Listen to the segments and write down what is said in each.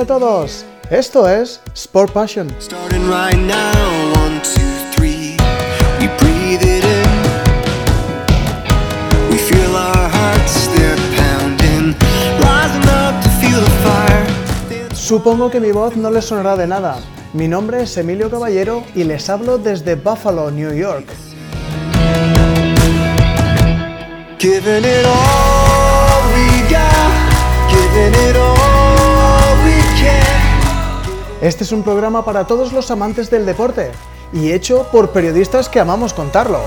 a todos. Esto es Sport Passion. Supongo que mi voz no les sonará de nada. Mi nombre es Emilio Caballero y les hablo desde Buffalo, New York. Este es un programa para todos los amantes del deporte y hecho por periodistas que amamos contarlo.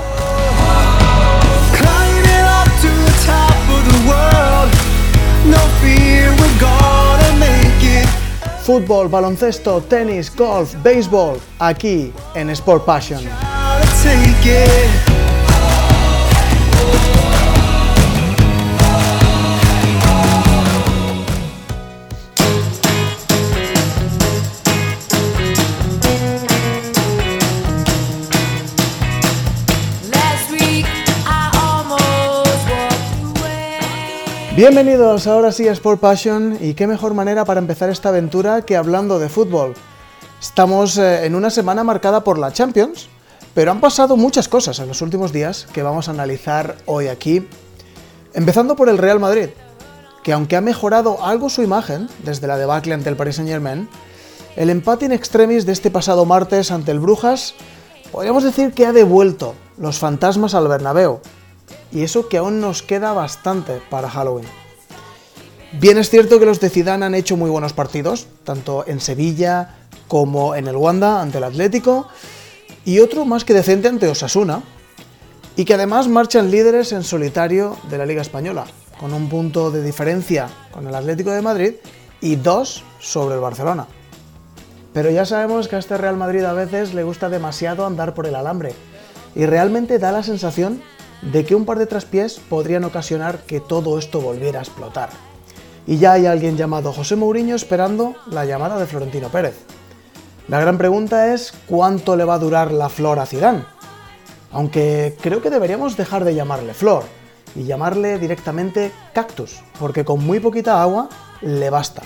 Fútbol, baloncesto, tenis, golf, béisbol, aquí en Sport Passion. Bienvenidos ahora sí a Sport Passion y qué mejor manera para empezar esta aventura que hablando de fútbol. Estamos eh, en una semana marcada por la Champions, pero han pasado muchas cosas en los últimos días que vamos a analizar hoy aquí. Empezando por el Real Madrid, que aunque ha mejorado algo su imagen desde la debacle ante el Paris Saint Germain, el empate in extremis de este pasado martes ante el Brujas podríamos decir que ha devuelto los fantasmas al Bernabéu y eso que aún nos queda bastante para Halloween. Bien es cierto que los de Zidane han hecho muy buenos partidos, tanto en Sevilla como en el Wanda ante el Atlético, y otro más que decente ante Osasuna, y que además marchan líderes en solitario de la Liga Española, con un punto de diferencia con el Atlético de Madrid y dos sobre el Barcelona. Pero ya sabemos que a este Real Madrid a veces le gusta demasiado andar por el alambre, y realmente da la sensación de que un par de traspiés podrían ocasionar que todo esto volviera a explotar. Y ya hay alguien llamado José Mourinho esperando la llamada de Florentino Pérez. La gran pregunta es cuánto le va a durar la flor a Zidane. Aunque creo que deberíamos dejar de llamarle flor y llamarle directamente cactus, porque con muy poquita agua le basta.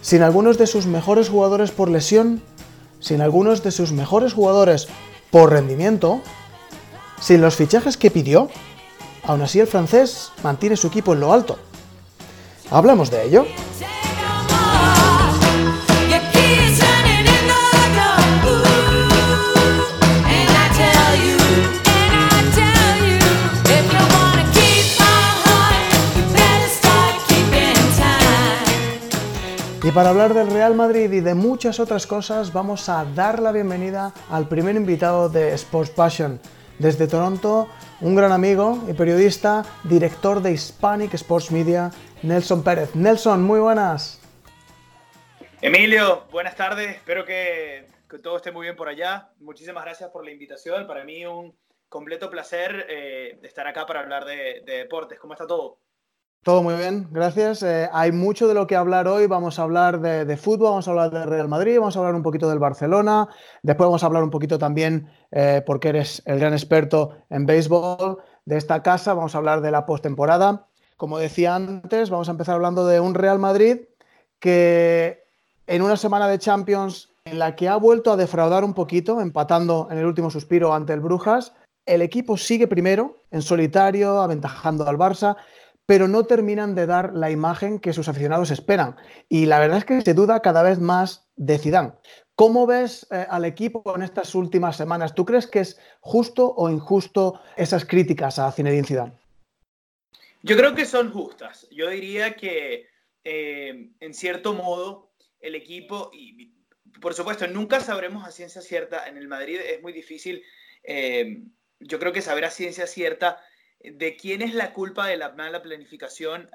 Sin algunos de sus mejores jugadores por lesión, sin algunos de sus mejores jugadores por rendimiento, sin los fichajes que pidió, aún así el francés mantiene su equipo en lo alto. Hablamos de ello. Y para hablar del Real Madrid y de muchas otras cosas, vamos a dar la bienvenida al primer invitado de Sports Passion, desde Toronto, un gran amigo y periodista, director de Hispanic Sports Media, Nelson Pérez. Nelson, muy buenas. Emilio, buenas tardes. Espero que, todo esté muy bien por allá. Muchísimas gracias por la invitación. Para mí un completo placer eh, estar acá para hablar de deportes. ¿Cómo está todo? Todo muy bien, gracias. Eh, hay mucho de lo que hablar hoy. Vamos a hablar de, fútbol, vamos a hablar del Real Madrid, vamos a hablar un poquito del Barcelona. Después vamos a hablar un poquito también, eh, porque eres el gran experto en béisbol de esta casa, vamos a hablar de la postemporada. Como decía antes, vamos a empezar hablando de un Real Madrid que en una semana de Champions en la que ha vuelto a defraudar un poquito, empatando en el último suspiro ante el Brujas, el equipo sigue primero en solitario, aventajando al Barça pero no terminan de dar la imagen que sus aficionados esperan. Y la verdad es que se duda cada vez más de Zidane. ¿Cómo ves eh, al equipo en estas últimas semanas? ¿Tú crees que es justo o injusto esas críticas a Zinedine Zidane? Yo creo que son justas. Yo diría que eh, en cierto modo el equipo, y por supuesto nunca sabremos a ciencia cierta, en el Madrid es muy difícil, eh, yo creo que saber a ciencia cierta de quién es la culpa de la mala planificación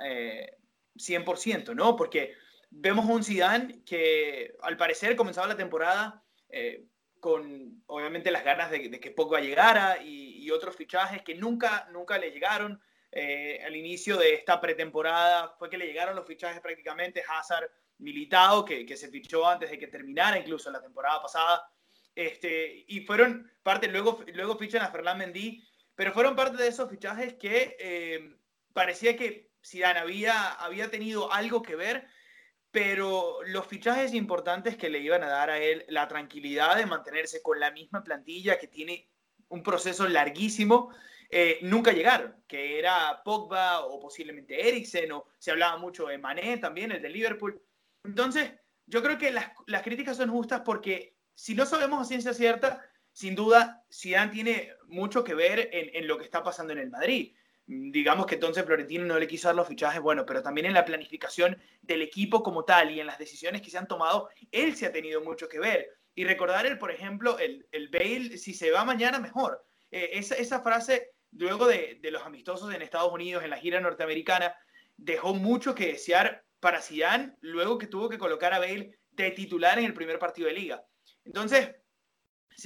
100%, eh, ¿no? Porque vemos un Zidane que al parecer comenzaba la temporada eh, con obviamente las ganas de, que Pogba llegara y, otros fichajes que nunca, nunca le llegaron. Eh, al inicio de esta pretemporada fue que le llegaron los fichajes prácticamente Hazard militado, que, que, se fichó antes de que terminara incluso la temporada pasada. Este, y fueron parte, luego, luego fichan a Fernán pero fueron parte de esos fichajes que eh, parecía que Zidane había, había tenido algo que ver, pero los fichajes importantes que le iban a dar a él la tranquilidad de mantenerse con la misma plantilla que tiene un proceso larguísimo, eh, nunca llegaron, que era Pogba o posiblemente Eriksen, o se hablaba mucho de Mané también, el de Liverpool. Entonces, yo creo que las, las críticas son justas porque si no sabemos a ciencia cierta, sin duda, Zidane tiene mucho que ver en, lo que está pasando en el Madrid. Digamos que entonces Florentino no le quiso dar los fichajes, bueno, pero también en la planificación del equipo como tal y en las decisiones que se han tomado, él se ha tenido mucho que ver. Y recordar, el, por ejemplo, el, el Bale, si se va mañana, mejor. Eh, esa, esa, frase, luego de, de, los amistosos en Estados Unidos, en la gira norteamericana, dejó mucho que desear para Zidane, luego que tuvo que colocar a Bale de titular en el primer partido de liga. Entonces,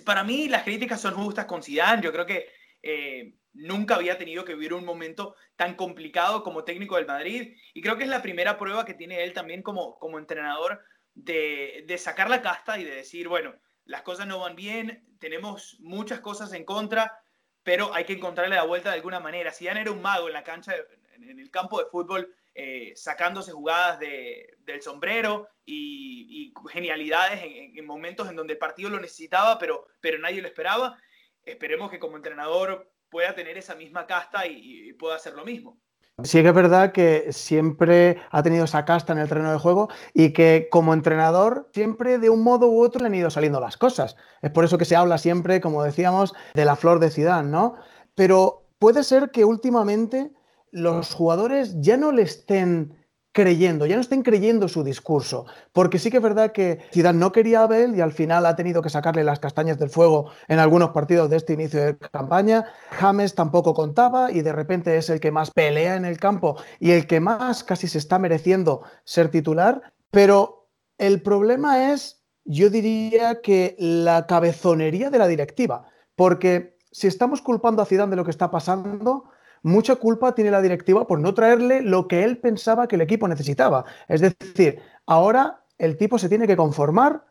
para mí las críticas son justas con Zidane. Yo creo que eh, nunca había tenido que vivir un momento tan complicado como técnico del Madrid y creo que es la primera prueba que tiene él también como, como entrenador de, de sacar la casta y de decir, bueno, las cosas no van bien, tenemos muchas cosas en contra, pero hay que encontrarle la vuelta de alguna manera. Zidane era un mago en la cancha, en el campo de fútbol, eh, sacándose jugadas de, del sombrero y, genialidades en, en, momentos en donde el partido lo necesitaba, pero, pero nadie lo esperaba. Esperemos que como entrenador pueda tener esa misma casta y, pueda hacer lo mismo. Sí que es verdad que siempre ha tenido esa casta en el terreno de juego y que como entrenador siempre de un modo u otro le han ido saliendo las cosas. Es por eso que se habla siempre, como decíamos, de la flor de Zidane, ¿no? Pero puede ser que últimamente los jugadores ya no le estén creyendo, ya no estén creyendo su discurso, porque sí que es verdad que Zidane no quería a Abel y al final ha tenido que sacarle las castañas del fuego en algunos partidos de este inicio de campaña. James tampoco contaba y de repente es el que más pelea en el campo y el que más casi se está mereciendo ser titular, pero el problema es, yo diría que la cabezonería de la directiva, porque si estamos culpando a Zidane de lo que está pasando, mucha culpa tiene la directiva por no traerle lo que él pensaba que el equipo necesitaba. Es decir, ahora el tipo se tiene que conformar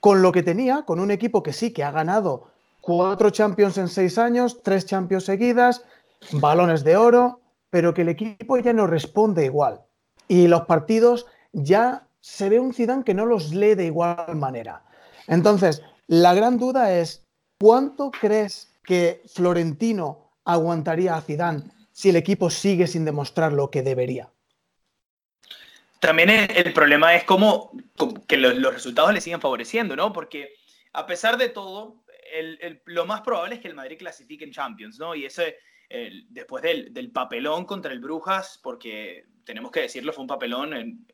con lo que tenía, con un equipo que sí que ha ganado cuatro Champions en seis años, tres Champions seguidas, balones de oro, pero que el equipo ya no responde igual. Y los partidos ya se ve un Zidane que no los lee de igual manera. Entonces, la gran duda es, ¿cuánto crees que Florentino aguantaría a Zidane si el equipo sigue sin demostrar lo que debería? También el problema es cómo, que los, resultados le siguen favoreciendo, ¿no? Porque a pesar de todo, lo más probable es que el Madrid clasifique en Champions, ¿no? Y ese, el, después del, del, papelón contra el Brujas, porque tenemos que decirlo, fue un papelón, en,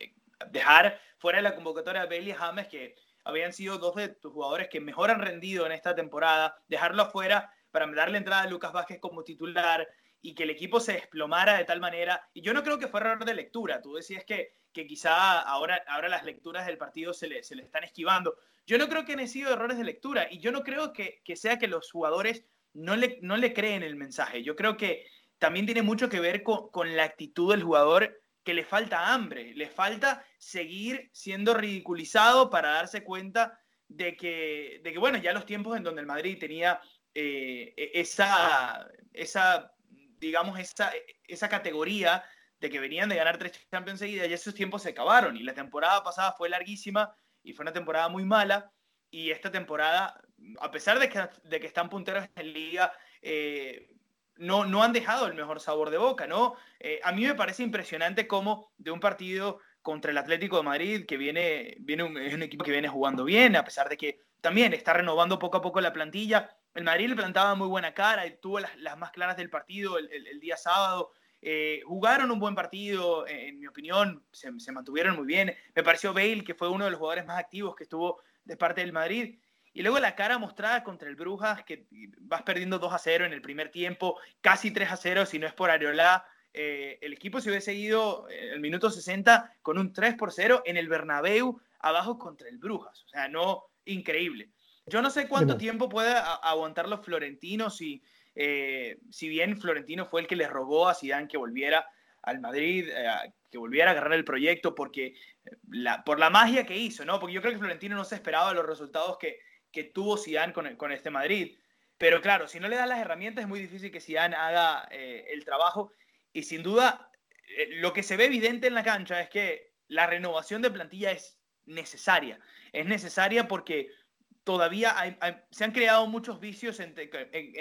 dejar fuera de la convocatoria a Bailey James, que habían sido dos de tus jugadores que mejor han rendido en esta temporada, dejarlo afuera para darle entrada a Lucas Vázquez como titular y que el equipo se desplomara de tal manera. Y yo no creo que fue error de lectura. Tú decías que, que quizá ahora, ahora las lecturas del partido se le, se le están esquivando. Yo no creo que han sido errores de lectura y yo no creo que, que sea que los jugadores no le, no le creen el mensaje. Yo creo que también tiene mucho que ver con, con la actitud del jugador que le falta hambre, le falta seguir siendo ridiculizado para darse cuenta de que, de que, bueno, ya los tiempos en donde el Madrid tenía eh, esa, esa, digamos, esa, esa categoría de que venían de ganar tres Champions seguidas, ya esos tiempos se acabaron y la temporada pasada fue larguísima y fue una temporada muy mala y esta temporada, a pesar de que, de que están punteros en liga, eh, no, no han dejado el mejor sabor de boca, ¿no? Eh, a mí me parece impresionante cómo de un partido contra el Atlético de Madrid, que viene, viene un, es un equipo que viene jugando bien, a pesar de que también está renovando poco a poco la plantilla, el Madrid le plantaba muy buena cara, tuvo las, más claras del partido el, día sábado. Eh, jugaron un buen partido, en mi opinión, se, mantuvieron muy bien. Me pareció Bale, que fue uno de los jugadores más activos que estuvo de parte del Madrid. Y luego la cara mostrada contra el Brujas, que vas perdiendo 2 a 0 en el primer tiempo, casi 3 a 0 si no es por Areola. Eh, el equipo se hubiese ido en el minuto 60 con un 3 por 0 en el Bernabéu, abajo contra el Brujas. O sea, no, increíble. Yo no sé cuánto tiempo puede aguantar los florentinos y eh, si bien Florentino fue el que le rogó a Zidane que volviera al Madrid, eh, que volviera a agarrar el proyecto porque la, por la magia que hizo, ¿no? Porque yo creo que Florentino no se esperaba los resultados que, que tuvo Zidane con, con, este Madrid. Pero claro, si no le da las herramientas es muy difícil que Zidane haga eh, el trabajo y sin duda eh, lo que se ve evidente en la cancha es que la renovación de plantilla es necesaria. Es necesaria porque todavía se han creado muchos vicios en,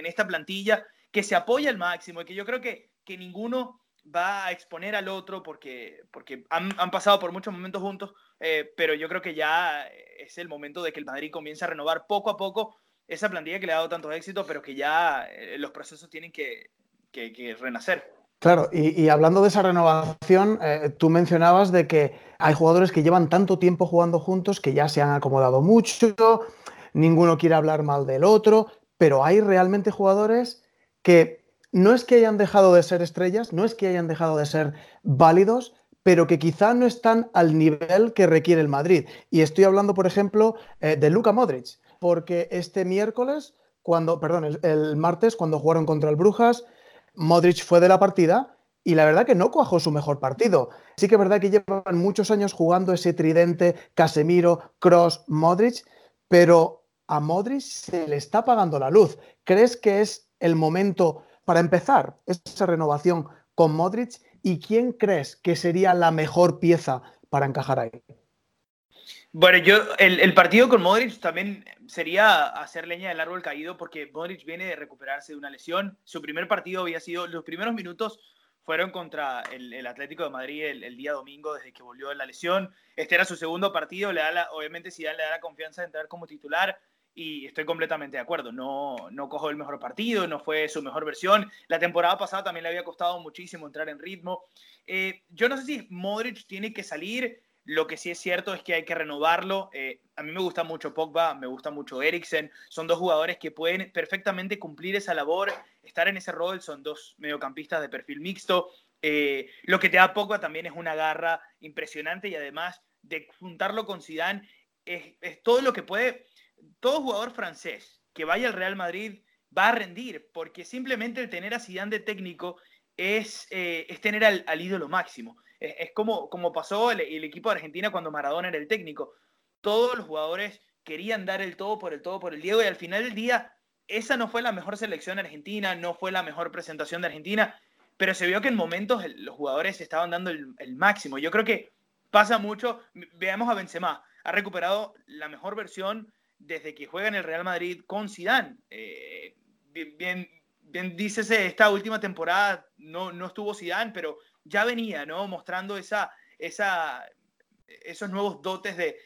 esta plantilla que se apoya al máximo y que yo creo que, que ninguno va a exponer al otro porque, porque han, pasado por muchos momentos juntos, eh, pero yo creo que ya es el momento de que el Madrid comience a renovar poco a poco esa plantilla que le ha dado tanto éxito, pero que ya eh, los procesos tienen que, renacer. Claro, y, hablando de esa renovación, eh, tú mencionabas de que hay jugadores que llevan tanto tiempo jugando juntos que ya se han acomodado mucho, ninguno quiere hablar mal del otro, pero hay realmente jugadores que no es que hayan dejado de ser estrellas, no es que hayan dejado de ser válidos, pero que quizá no están al nivel que requiere el Madrid. Y estoy hablando, por ejemplo, eh, de Luka Modric, porque este miércoles, cuando, perdón, el, el, martes, cuando jugaron contra el Brujas, Modric fue de la partida y la verdad que no cuajó su mejor partido. Sí que es verdad que llevan muchos años jugando ese tridente Casemiro, Cross, Modric, pero a Modric se le está apagando la luz. ¿Crees que es el momento para empezar esa renovación con Modric y quién crees que sería la mejor pieza para encajar ahí? Bueno, yo, el, partido con Modric también sería hacer leña del árbol caído porque Modric viene de recuperarse de una lesión. Su primer partido había sido, los primeros minutos fueron contra el, Atlético de Madrid el, día domingo desde que volvió de la lesión. Este era su segundo partido, le da obviamente si le da la confianza de entrar como titular y estoy completamente de acuerdo. No, no cojo el mejor partido, no fue su mejor versión. La temporada pasada también le había costado muchísimo entrar en ritmo. Eh, yo no sé si Modric tiene que salir. Lo que sí es cierto es que hay que renovarlo. Eh, a mí me gusta mucho Pogba, me gusta mucho Eriksen. Son dos jugadores que pueden perfectamente cumplir esa labor, estar en ese rol. Son dos mediocampistas de perfil mixto. Eh, lo que te da Pogba también es una garra impresionante y además de juntarlo con Zidane es, todo lo que puede todo jugador francés que vaya al Real Madrid va a rendir, porque simplemente el tener a Zidane de técnico es, eh, es tener al, ídolo máximo. Es, como, como pasó el, equipo de Argentina cuando Maradona era el técnico. Todos los jugadores querían dar el todo por el todo por el Diego y al final del día esa no fue la mejor selección argentina, no fue la mejor presentación de Argentina, pero se vio que en momentos los jugadores estaban dando el, el máximo. Yo creo que pasa mucho, veamos a Benzema, ha recuperado la mejor versión desde que juega en el Real Madrid con Zidane. Eh, bien, bien, dícese, esta última temporada no, no estuvo Zidane, pero ya venía, ¿no? Mostrando esa, esa, esos nuevos dotes de,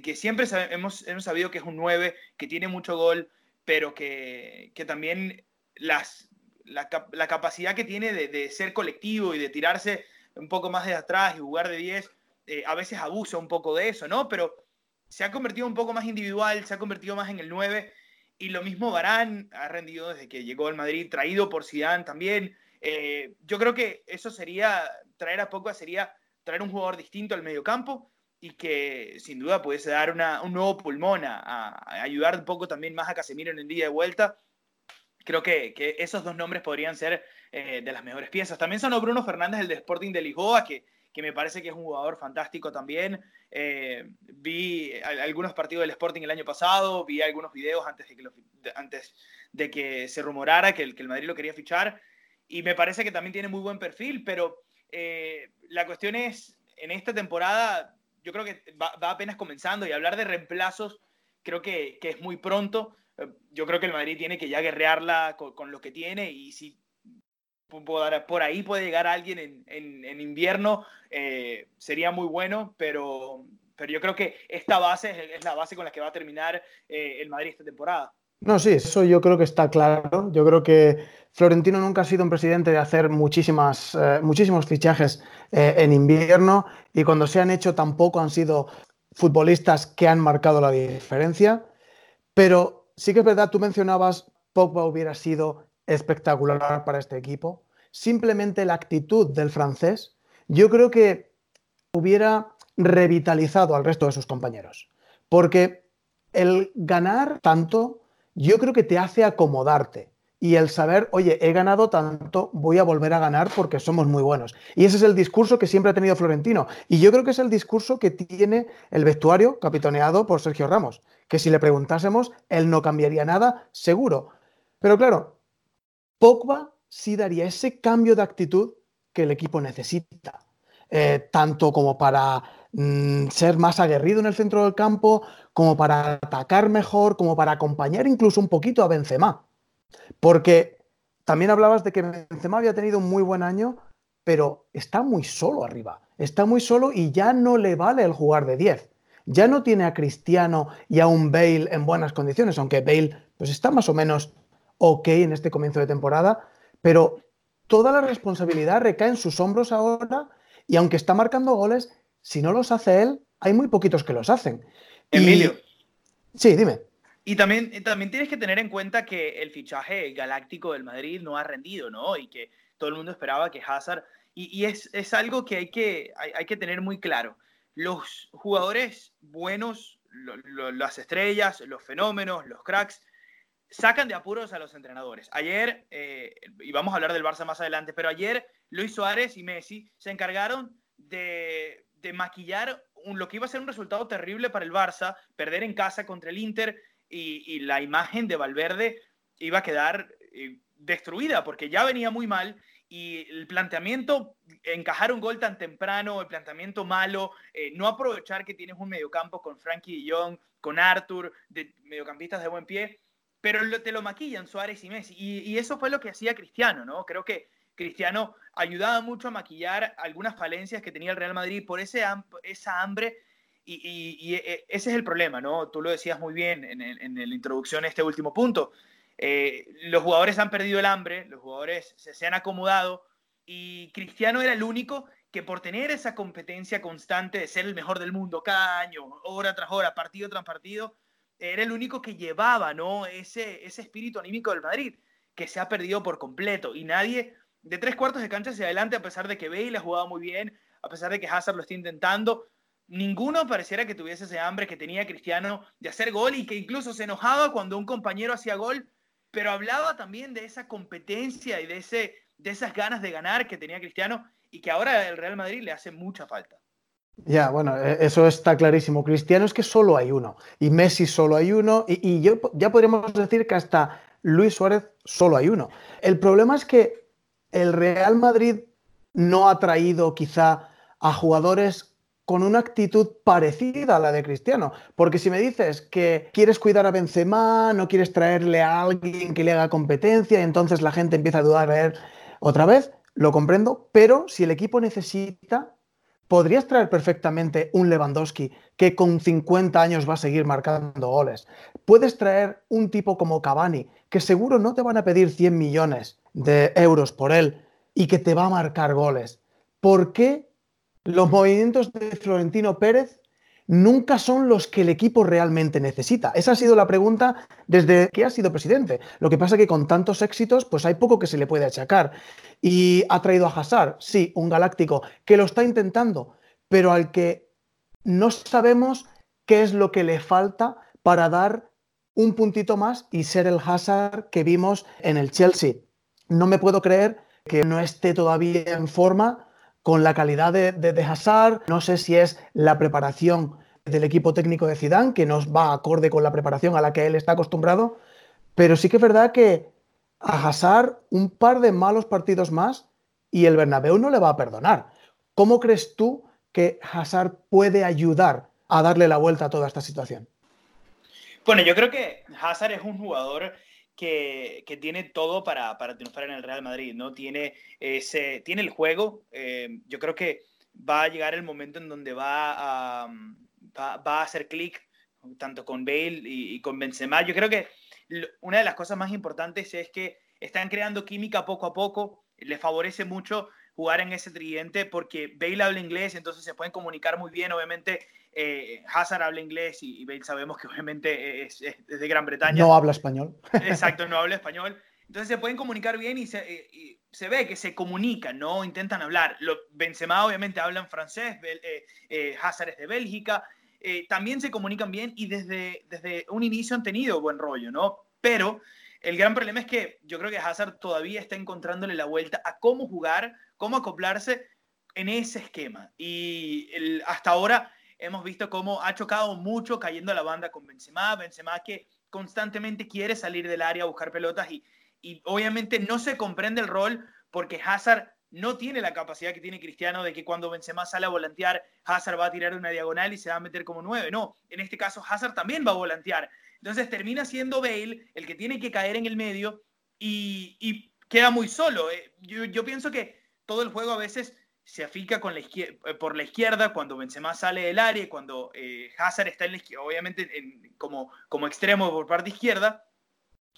que siempre hemos, hemos, sabido que es un 9, que tiene mucho gol, pero que, también las, la, capacidad que tiene de, ser colectivo y de tirarse un poco más de atrás y jugar de 10, eh, a veces abusa un poco de eso, ¿no? Pero se ha convertido un poco más individual, se ha convertido más en el 9 y lo mismo Barán ha rendido desde que llegó al Madrid, traído por Zidane también. Eh, yo creo que eso sería, traer a Pogba sería traer un jugador distinto al mediocampo y que sin duda pudiese dar un nuevo pulmón a, ayudar un poco también más a Casemiro en el día de vuelta. Creo que, esos dos nombres podrían ser eh, de las mejores piezas. También sonó Bruno Fernández, el de Sporting de Lisboa, que, que me parece que es un jugador fantástico también. Eh, vi algunos partidos del Sporting el año pasado, vi algunos videos antes de que, antes de que se rumorara que el, que el Madrid lo quería fichar y me parece que también tiene muy buen perfil, pero eh, la cuestión es, en esta temporada yo creo que va, apenas comenzando y hablar de reemplazos creo que, es muy pronto. Eh, yo creo que el Madrid tiene que ya guerrearla con, lo que tiene y si por ahí puede llegar alguien en, invierno, eh, sería muy bueno, pero, pero yo creo que esta base es, la base con la que va a terminar eh, el Madrid esta temporada. No, sí, eso yo creo que está claro. Yo creo que Florentino nunca ha sido un presidente de hacer muchísimas, eh, muchísimos fichajes en invierno y cuando se han hecho tampoco han sido futbolistas que han marcado la diferencia. Pero sí que es verdad, tú mencionabas, Pogba hubiera sido espectacular para este equipo. Simplemente la actitud del francés, yo creo que hubiera revitalizado al resto de sus compañeros. Porque el ganar tanto, yo creo que te hace acomodarte. Y el saber, oye, he ganado tanto, voy a volver a ganar porque somos muy buenos. Y ese es el discurso que siempre ha tenido Florentino. Y yo creo que es el discurso que tiene el vestuario capitaneado por Sergio Ramos. Que si le preguntásemos, él no cambiaría nada, seguro. Pero claro, Pogba sí daría ese cambio de actitud que el equipo necesita, eh, tanto como para mm, ser más aguerrido en el centro del campo, como para atacar mejor, como para acompañar incluso un poquito a Benzema. Porque también hablabas de que Benzema había tenido un muy buen año, pero está muy solo arriba. Está muy solo y ya no le vale el jugar de 10. Ya no tiene a Cristiano y a un Bale en buenas condiciones, aunque Bale pues está más o menos ok en este comienzo de temporada, pero toda la responsabilidad recae en sus hombros ahora y aunque está marcando goles, si no los hace él, hay muy poquitos que los hacen. Emilio. Sí, dime. Y también, también tienes que tener en cuenta que el fichaje galáctico del Madrid no ha rendido, ¿no? Y que todo el mundo esperaba que Hazard... Y, es, es, algo que hay, que hay, que tener muy claro. Los jugadores buenos, las estrellas, los fenómenos, los cracks, sacan de apuros a los entrenadores. Ayer, eh, y vamos a hablar del Barça más adelante, pero ayer Luis Suárez y Messi se encargaron de, de maquillar lo que iba a ser un resultado terrible para el Barça, perder en casa contra el Inter y, la imagen de Valverde iba a quedar eh, destruida porque ya venía muy mal y el planteamiento, encajar un gol tan temprano, el planteamiento malo, eh, no aprovechar que tienes un mediocampo con Frankie Jong, con Arthur, de mediocampistas de buen pie, pero te lo maquillan Suárez y Messi. Y, eso fue lo que hacía Cristiano, ¿no? Creo que Cristiano ayudaba mucho a maquillar algunas falencias que tenía el Real Madrid por ese, esa hambre y, e, ese es el problema, ¿no? Tú lo decías muy bien en, en, la introducción a este último punto. Eh, los jugadores han perdido el hambre, los jugadores se, se, han acomodado y Cristiano era el único que por tener esa competencia constante de ser el mejor del mundo cada año, hora tras hora, partido tras partido, era el único que llevaba, ¿no? Ese, ese espíritu anímico del Madrid, que se ha perdido por completo y nadie de tres cuartos de cancha hacia adelante, a pesar de que Bale ha jugado muy bien, a pesar de que Hazard lo está intentando, ninguno pareciera que tuviese ese hambre que tenía Cristiano de hacer gol y que incluso se enojaba cuando un compañero hacía gol, pero hablaba también de esa competencia y de, ese, de esas ganas de ganar que tenía Cristiano y que ahora el Real Madrid le hace mucha falta. Ya, bueno, e, eso está clarísimo. Cristiano es que solo hay uno y Messi solo hay uno y, ya podríamos decir que hasta Luis Suárez solo hay uno. El problema es que el Real Madrid no ha traído quizá a jugadores con una actitud parecida a la de Cristiano. Porque si me dices que quieres cuidar a Benzema, no quieres traerle a alguien que le haga competencia, y entonces la gente empieza a dudar de él otra vez, lo comprendo, pero si el equipo necesita, podrías traer perfectamente un Lewandowski que con 50 años va a seguir marcando goles. Puedes traer un tipo como Cavani, que seguro no te van a pedir 100 millones de euros por él y que te va a marcar goles. ¿Por qué los movimientos de Florentino Pérez nunca son los que el equipo realmente necesita. Esa ha sido la pregunta desde que ha sido presidente. Lo que pasa es que con tantos éxitos, pues hay poco que se le puede achacar. Y ha traído a Hazard, sí, un galáctico, que lo está intentando, pero al que no sabemos qué es lo que le falta para dar un puntito más y ser el Hazard que vimos en el Chelsea. No me puedo creer que no esté todavía en forma con la calidad de, de, Hazard. No sé si es la preparación del equipo técnico de Zidane, que nos va acorde con la preparación a la que él está acostumbrado, pero sí que es verdad que a Hazard un par de malos partidos más y el Bernabéu no le va a perdonar. ¿Cómo crees tú que Hazard puede ayudar a darle la vuelta a toda esta situación? Bueno, yo creo que Hazard es un jugador que, tiene todo para, para, triunfar en el Real Madrid, ¿no? Tiene, ese, tiene el juego. Eh, yo creo que va a llegar el momento en donde va a, va, a hacer clic tanto con Bale y, con Benzema. Yo creo que una de las cosas más importantes es que están creando química poco a poco. Le favorece mucho jugar en ese tridente porque Bale habla inglés, entonces se pueden comunicar muy bien. Obviamente, eh, Hazard habla inglés y, Bale sabemos que obviamente es, de Gran Bretaña. No habla español. Exacto, no habla español. Entonces se pueden comunicar bien y se, se ve que se comunican, no intentan hablar. Lo, Benzema obviamente habla en francés, eh, eh, Hazard es de Bélgica, eh, también se comunican bien y desde, desde un inicio han tenido buen rollo, ¿no? Pero el gran problema es que yo creo que Hazard todavía está encontrándole la vuelta a cómo jugar, cómo acoplarse en ese esquema. Y hasta ahora hemos visto cómo ha chocado mucho cayendo a la banda con Benzema, Benzema que constantemente quiere salir del área a buscar pelotas y, y obviamente no se comprende el rol porque Hazard no tiene la capacidad que tiene Cristiano de que cuando Benzema sale a volantear, Hazard va a tirar una diagonal y se va a meter como nueve. No, en este caso Hazard también va a volantear. Entonces termina siendo Bale el que tiene que caer en el medio y, queda muy solo. Eh, yo, pienso que todo el juego a veces se afica eh, por la izquierda cuando Benzema sale del área, cuando eh, Hazard está en obviamente como, como extremo por parte izquierda.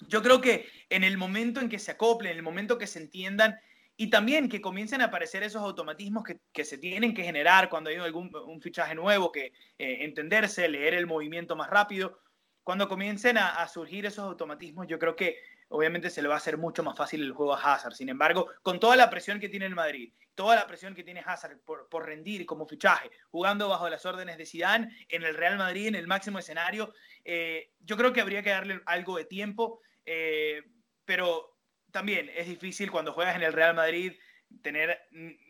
Yo creo que en el momento en que se acoplen, en el momento que se entiendan y también que comiencen a aparecer esos automatismos que, se tienen que generar cuando hay un fichaje nuevo, que eh, entenderse, leer el movimiento más rápido. Cuando comiencen a, surgir esos automatismos, yo creo que obviamente se le va a hacer mucho más fácil el juego a Hazard. Sin embargo, con toda la presión que tiene el Madrid, toda la presión que tiene Hazard por, por rendir como fichaje, jugando bajo las órdenes de Zidane en el Real Madrid, en el máximo escenario, eh, yo creo que habría que darle algo de tiempo. Eh, pero también es difícil cuando juegas en el Real Madrid tener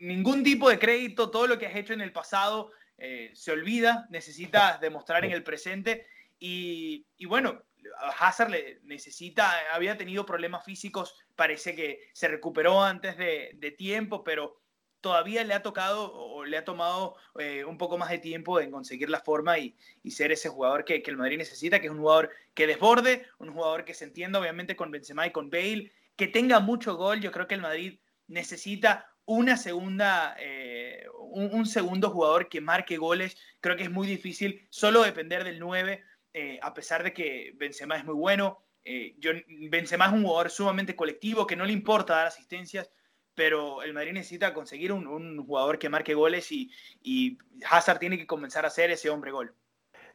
ningún tipo de crédito, todo lo que has hecho en el pasado eh, se olvida, necesitas demostrar en el presente y, bueno, Hazard le necesita, había tenido problemas físicos, parece que se recuperó antes de, tiempo, pero todavía le ha tocado o le ha tomado eh, un poco más de tiempo en conseguir la forma y, ser ese jugador que, el Madrid necesita, que es un jugador que desborde, un jugador que se entienda obviamente con Benzema y con Bale que tenga mucho gol. Yo creo que el Madrid necesita una segunda, eh, un, segundo jugador que marque goles. Creo que es muy difícil solo depender del 9, eh, a pesar de que Benzema es muy bueno. Eh, yo, Benzema es un jugador sumamente colectivo, que no le importa dar asistencias, pero el Madrid necesita conseguir un, jugador que marque goles y, Hazard tiene que comenzar a ser ese hombre gol.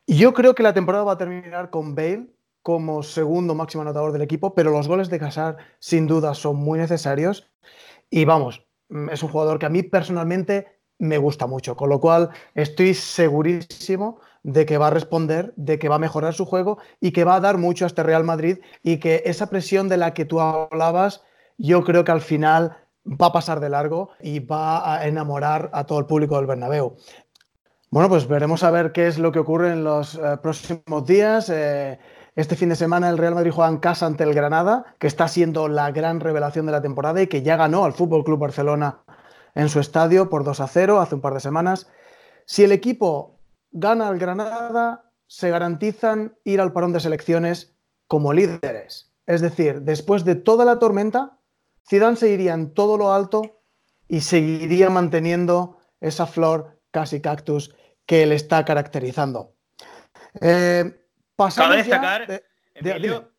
Yo creo que la temporada va a terminar con Bale como segundo máximo anotador del equipo, pero los goles de Casar sin duda son muy necesarios y vamos, es un jugador que a mí personalmente me gusta mucho, con lo cual estoy segurísimo de que va a responder, de que va a mejorar su juego y que va a dar mucho a este Real Madrid y que esa presión de la que tú hablabas, yo creo que al final va a pasar de largo y va a enamorar a todo el público del Bernabéu. Bueno, pues veremos a ver qué es lo que ocurre en los eh, próximos días. Eh, este fin de semana el Real Madrid juega en casa ante el Granada, que está siendo la gran revelación de la temporada y que ya ganó al Fútbol Club Barcelona en su estadio por 2 a 0 hace un par de semanas. Si el equipo gana al Granada, se garantizan ir al parón de selecciones como líderes. Es decir, después de toda la tormenta, Zidane se iría en todo lo alto y seguiría manteniendo esa flor casi cactus que le está caracterizando. Eh, Cabe destacar, Emilio,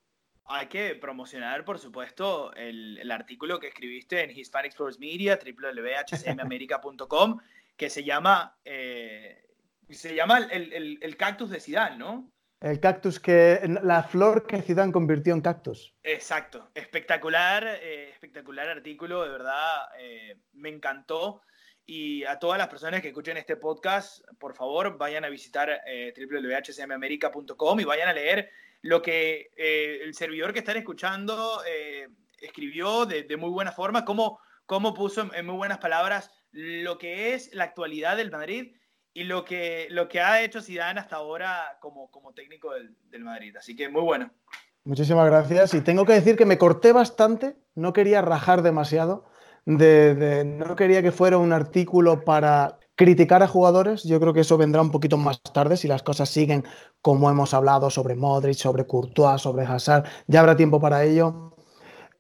hay que promocionar, por supuesto, el, artículo que escribiste en Hispanic Sports Media, que se llama, eh, se llama el, cactus de Zidane, ¿no? El cactus que. La flor que Zidane convirtió en cactus. Exacto. Espectacular, eh, espectacular artículo, de verdad. Eh, me encantó. Y a todas las personas que escuchen este podcast, por favor, vayan a visitar eh, www.hsmamerica.com y vayan a leer lo que eh, el servidor que están escuchando eh, escribió de, muy buena forma, cómo, cómo puso en, muy buenas palabras lo que es la actualidad del Madrid y lo que, lo que ha hecho Zidane hasta ahora como, como técnico del, del Madrid. Así que muy bueno. Muchísimas gracias. Y tengo que decir que me corté bastante, no quería rajar demasiado de, no quería que fuera un artículo para criticar a jugadores. Yo creo que eso vendrá un poquito más tarde si las cosas siguen como hemos hablado sobre Modric, sobre Courtois, sobre Hazard. Ya habrá tiempo para ello.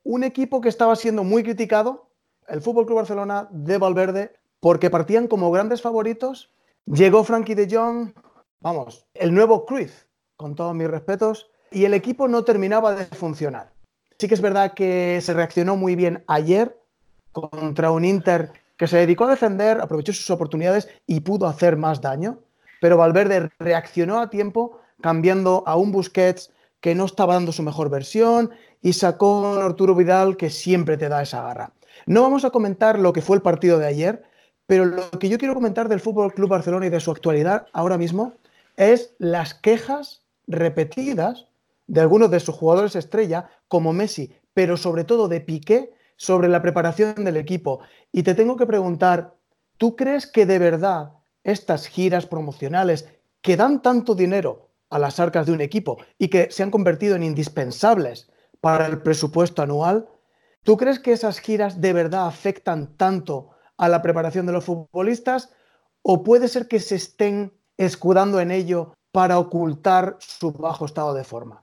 Un equipo que estaba siendo muy criticado, el Fútbol Club Barcelona de Valverde, porque partían como grandes favoritos. Llegó Frankie de Jong, vamos, el nuevo Cruz, con todos mis respetos, y el equipo no terminaba de funcionar. Sí que es verdad que se reaccionó muy bien ayer contra un Inter que se dedicó a defender, aprovechó sus oportunidades y pudo hacer más daño. Pero Valverde reaccionó a tiempo cambiando a un Busquets que no estaba dando su mejor versión y sacó a Arturo Vidal que siempre te da esa garra. No vamos a comentar lo que fue el partido de ayer, pero lo que yo quiero comentar del Fútbol Club Barcelona y de su actualidad ahora mismo es las quejas repetidas de algunos de sus jugadores estrella, como Messi, pero sobre todo de Piqué, sobre la preparación del equipo. Y te tengo que preguntar, ¿tú crees que de verdad estas giras promocionales que dan tanto dinero a las arcas de un equipo y que se han convertido en indispensables para el presupuesto anual, ¿Tú crees que esas giras de verdad afectan tanto a la preparación de los futbolistas o puede ser que se estén escudando en ello para ocultar su bajo estado de forma?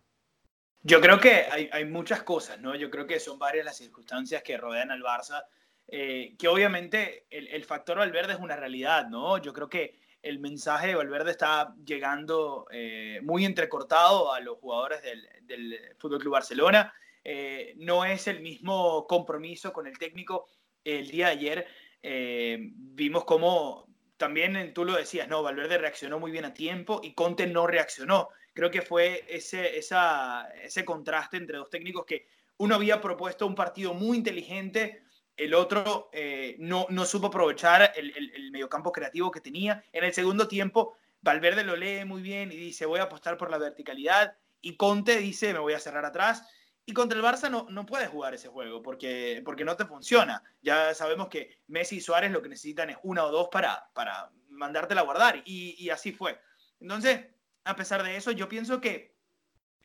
Yo creo que hay, muchas cosas, ¿no? Yo creo que son varias las circunstancias que rodean al Barça, eh, que obviamente el, factor Valverde es una realidad, ¿no? Yo creo que el mensaje de Valverde está llegando eh, muy entrecortado a los jugadores del, del Fútbol Club Barcelona. Eh, no es el mismo compromiso con el técnico. El día de ayer vimos cómo también tú lo decías, no, Valverde reaccionó muy bien a tiempo y Conte no reaccionó creo que fue ese, ese contraste entre dos técnicos que uno había propuesto un partido muy inteligente, el otro eh, no, no, supo aprovechar el, el, mediocampo creativo que tenía. En el segundo tiempo, Valverde lo lee muy bien y dice, voy a apostar por la verticalidad. Y Conte dice, me voy a cerrar atrás. Y contra el Barça no, no puedes jugar ese juego porque, porque no te funciona. Ya sabemos que Messi y Suárez lo que necesitan es una o dos para, para mandártela a guardar. Y, y así fue. Entonces, a pesar de eso, yo pienso que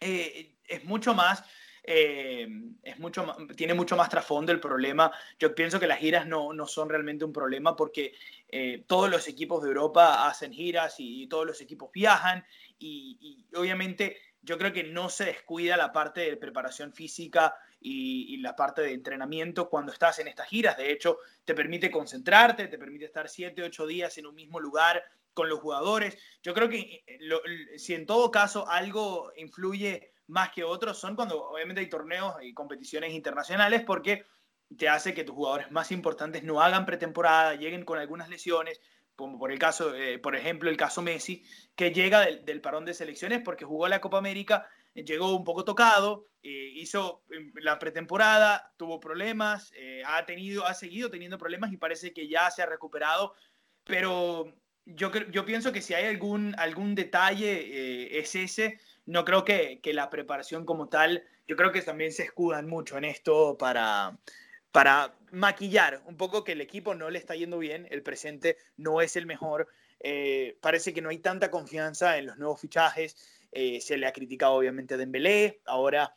eh, es mucho más, eh, es mucho tiene mucho más trasfondo el problema. Yo pienso que las giras no, no son realmente un problema porque eh, todos los equipos de Europa hacen giras y, todos los equipos viajan y, obviamente yo creo que no se descuida la parte de preparación física y, y, la parte de entrenamiento cuando estás en estas giras. De hecho, te permite concentrarte, te permite estar 7, 8 días en un mismo lugar con los jugadores. Yo creo que eh, si en todo caso algo influye más que otros son cuando obviamente hay torneos y competiciones internacionales porque te hace que tus jugadores más importantes no hagan pretemporada, lleguen con algunas lesiones, como por el caso, eh, por ejemplo, el caso Messi, que llega del, parón de selecciones porque jugó la Copa América, llegó un poco tocado, eh, hizo la pretemporada, tuvo problemas, ha tenido, ha seguido teniendo problemas y parece que ya se ha recuperado, pero yo, yo pienso que si hay algún, algún detalle eh, es ese. No creo que, que, la preparación como tal, yo creo que también se escudan mucho en esto para, para maquillar un poco que el equipo no le está yendo bien, el presente no es el mejor. Eh, parece que no hay tanta confianza en los nuevos fichajes. Eh, se le ha criticado obviamente a Dembélé, ahora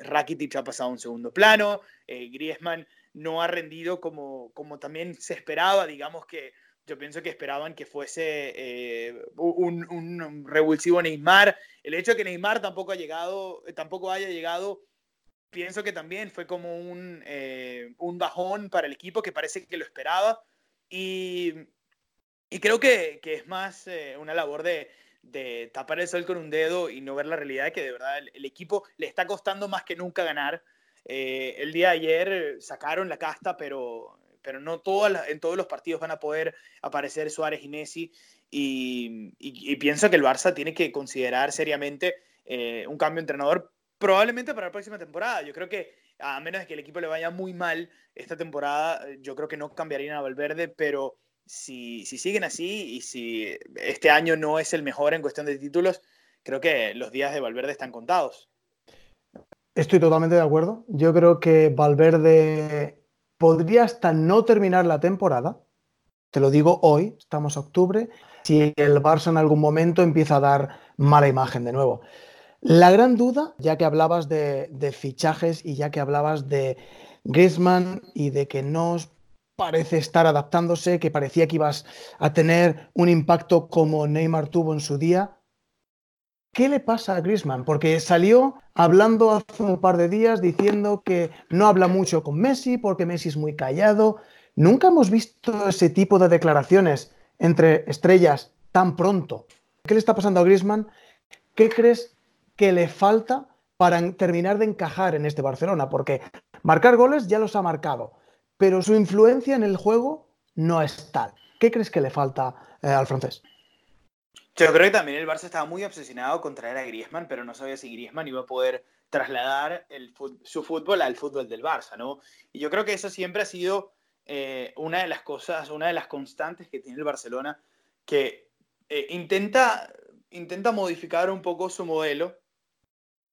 Rakitic ha pasado a un segundo plano, Griezmann no ha rendido como, como también se esperaba, digamos que yo pienso que esperaban que fuese eh, un, un, revulsivo Neymar. El hecho de que Neymar tampoco, ha llegado, tampoco haya llegado, pienso que también fue como un, eh, un bajón para el equipo que parece que lo esperaba. Y, y creo que, que, es más eh, una labor de, de, tapar el sol con un dedo y no ver la realidad que de verdad el, el equipo le está costando más que nunca ganar. el día de ayer sacaron la casta, pero pero no todas en todos los partidos van a poder aparecer Suárez y Messi. Y, pienso que el Barça tiene que considerar seriamente eh, un cambio de entrenador, probablemente para la próxima temporada. Yo creo que a menos de que el equipo le vaya muy mal esta temporada, yo creo que no cambiarían a Valverde, pero si, si siguen así y si este año no es el mejor en cuestión de títulos, creo que los días de Valverde están contados. Estoy totalmente de acuerdo. Yo creo que Valverde podría hasta no terminar la temporada. Te lo digo hoy, estamos a octubre, si el Barça en algún momento empieza a dar mala imagen de nuevo. La gran duda, ya que hablabas de, fichajes y ya que hablabas de Griezmann y de que no parece estar adaptándose, que parecía que ibas a tener un impacto como Neymar tuvo en su día, ¿Qué le pasa a Griezmann? Porque salió hablando hace un par de días diciendo que no habla mucho con Messi porque Messi es muy callado. Nunca hemos visto ese tipo de declaraciones entre estrellas tan pronto. ¿Qué le está pasando a Griezmann? ¿Qué crees que le falta para terminar de encajar en este Barcelona? Porque marcar goles ya los ha marcado, pero su influencia en el juego no es tal. ¿Qué crees que le falta eh, al francés? Yo creo que también el Barça estaba muy obsesionado con traer a Griezmann, pero no sabía si Griezmann iba a poder trasladar el, su fútbol al fútbol del Barça, ¿no? Y yo creo que eso siempre ha sido eh, una de las cosas, una de las constantes que tiene el Barcelona, que eh, intenta, intenta modificar un poco su modelo,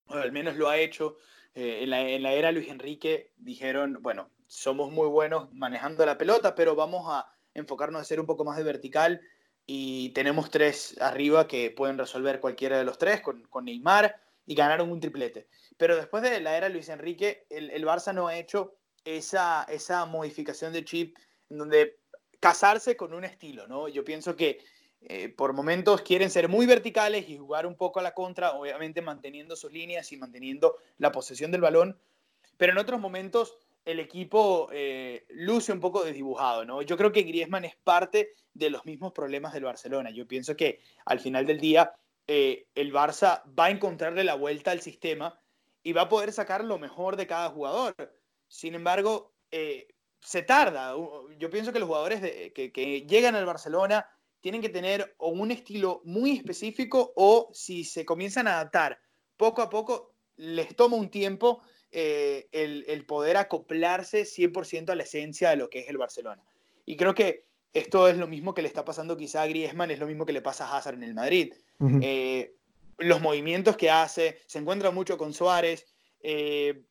o al menos lo ha hecho. Eh, en, la, en la era Luis Enrique dijeron, bueno, somos muy buenos manejando la pelota, pero vamos a enfocarnos a ser un poco más de vertical y tenemos tres arriba que pueden resolver cualquiera de los tres con, con Neymar y ganaron un triplete. Pero después de la era Luis Enrique, el, el, Barça no ha hecho esa, esa modificación de chip en donde casarse con un estilo, ¿no? Yo pienso que eh, por momentos quieren ser muy verticales y jugar un poco a la contra, obviamente manteniendo sus líneas y manteniendo la posesión del balón, pero en otros momentos el equipo eh, luce un poco desdibujado, ¿no? Yo creo que Griezmann es parte de los mismos problemas del Barcelona. Yo pienso que al final del día eh, el Barça va a encontrarle la vuelta al sistema y va a poder sacar lo mejor de cada jugador. Sin embargo, se tarda. Yo pienso que los jugadores que, que, llegan al Barcelona tienen que tener o un estilo muy específico o si se comienzan a adaptar poco a poco, les toma un tiempo eh, el, poder acoplarse 100% a la esencia de lo que es el Barcelona. Y creo que esto es lo mismo que le está pasando quizá a Griezmann, es lo mismo que le pasa a Hazard en el Madrid. Eh, los movimientos que hace, se encuentra mucho con Suárez. Eh,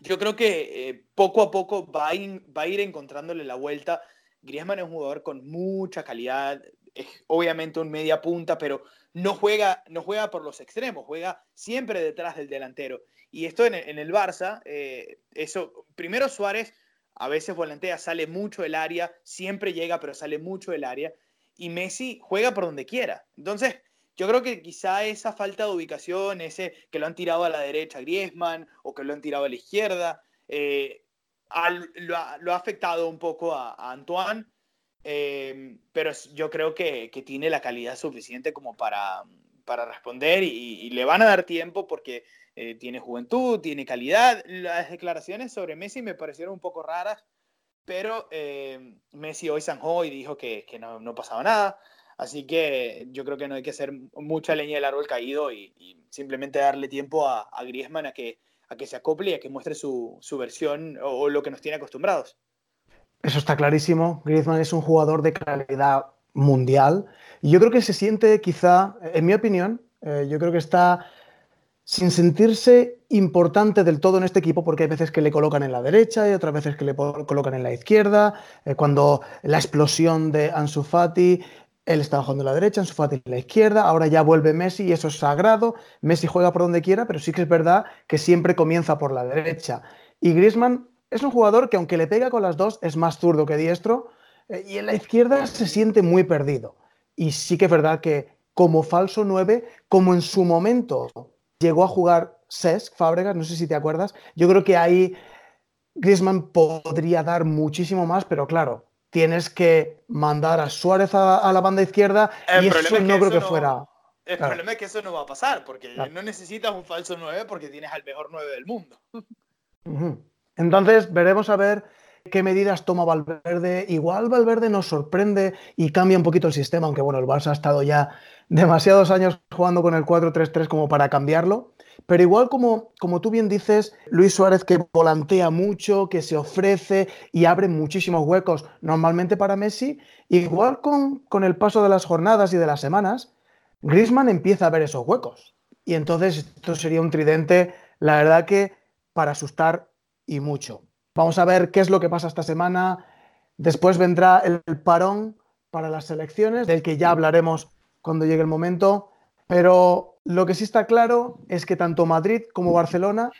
yo creo que poco a poco va va a ir encontrándole la vuelta Griezmann es un jugador con mucha calidad, es obviamente un media punta, pero no juega, no juega por los extremos, juega siempre detrás del delantero. Y esto en, el Barça, eh, eso, primero Suárez a veces volantea, sale mucho del área, siempre llega, pero sale mucho del área. Y Messi juega por donde quiera. Entonces, yo creo que quizá esa falta de ubicación, ese que lo han tirado a la derecha Griezmann o que lo han tirado a la izquierda, eh, lo, ha, afectado un poco a, Antoine, eh, pero yo creo que, tiene la calidad suficiente como para, para responder y, le van a dar tiempo porque eh, tiene juventud, tiene calidad. Las declaraciones sobre Messi me parecieron un poco raras, pero eh, Messi hoy zanjó y dijo que, no, pasaba nada. Así que yo creo que no hay que hacer mucha leña del árbol caído y, simplemente darle tiempo a, a Griezmann a que a que se acople y a que muestre su, versión o, lo que nos tiene acostumbrados. Eso está clarísimo. Griezmann es un jugador de calidad mundial. Y yo creo que se siente quizá, en mi opinión, eh, yo creo que está sin sentirse importante del todo en este equipo, porque hay veces que le colocan en la derecha y otras veces que le colocan en la izquierda. Eh, cuando la explosión de Ansu Fati, él está jugando a la derecha, en su fácil a la izquierda, ahora ya vuelve Messi y eso es sagrado. Messi juega por donde quiera, pero sí que es verdad que siempre comienza por la derecha. Y Griezmann es un jugador que aunque le pega con las dos, es más zurdo que diestro eh, y en la izquierda se siente muy perdido. Y sí que es verdad que como falso 9, como en su momento llegó a jugar Cesc Fábregas, no sé si te acuerdas, yo creo que ahí Griezmann podría dar muchísimo más, pero claro, tienes que mandar a Suárez a, la banda izquierda y eso no creo que fuera. El problema es que eso no va a pasar, porque no necesitas un falso 9 porque tienes al mejor 9 del mundo. Entonces, veremos a ver qué medidas toma Valverde. Igual Valverde nos sorprende y cambia un poquito el sistema, aunque bueno, el Barça ha estado ya demasiados años jugando con el 4-3-3 como para cambiarlo. Pero igual como, como tú bien dices, Luis Suárez que volantea mucho, que se ofrece y abre muchísimos huecos normalmente para Messi, igual con, con el paso de las jornadas y de las semanas, Griezmann empieza a ver esos huecos. Y entonces esto sería un tridente, la verdad que para asustar y mucho. Vamos a ver qué es lo que pasa esta semana. Después vendrá el parón para las selecciones, del que ya hablaremos cuando llegue el momento. Pero lo que sí está claro es que tanto Madrid como Barcelona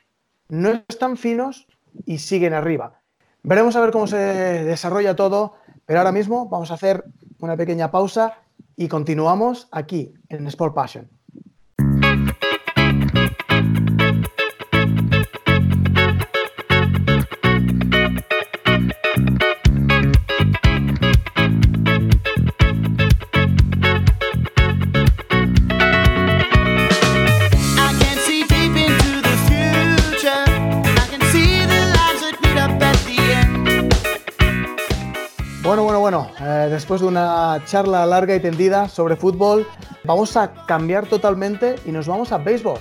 no están finos y siguen arriba. Veremos a ver cómo se desarrolla todo, pero ahora mismo vamos a hacer una pequeña pausa y continuamos aquí en Sport Passion. Charla larga y tendida sobre fútbol, vamos a cambiar totalmente y nos vamos a béisbol.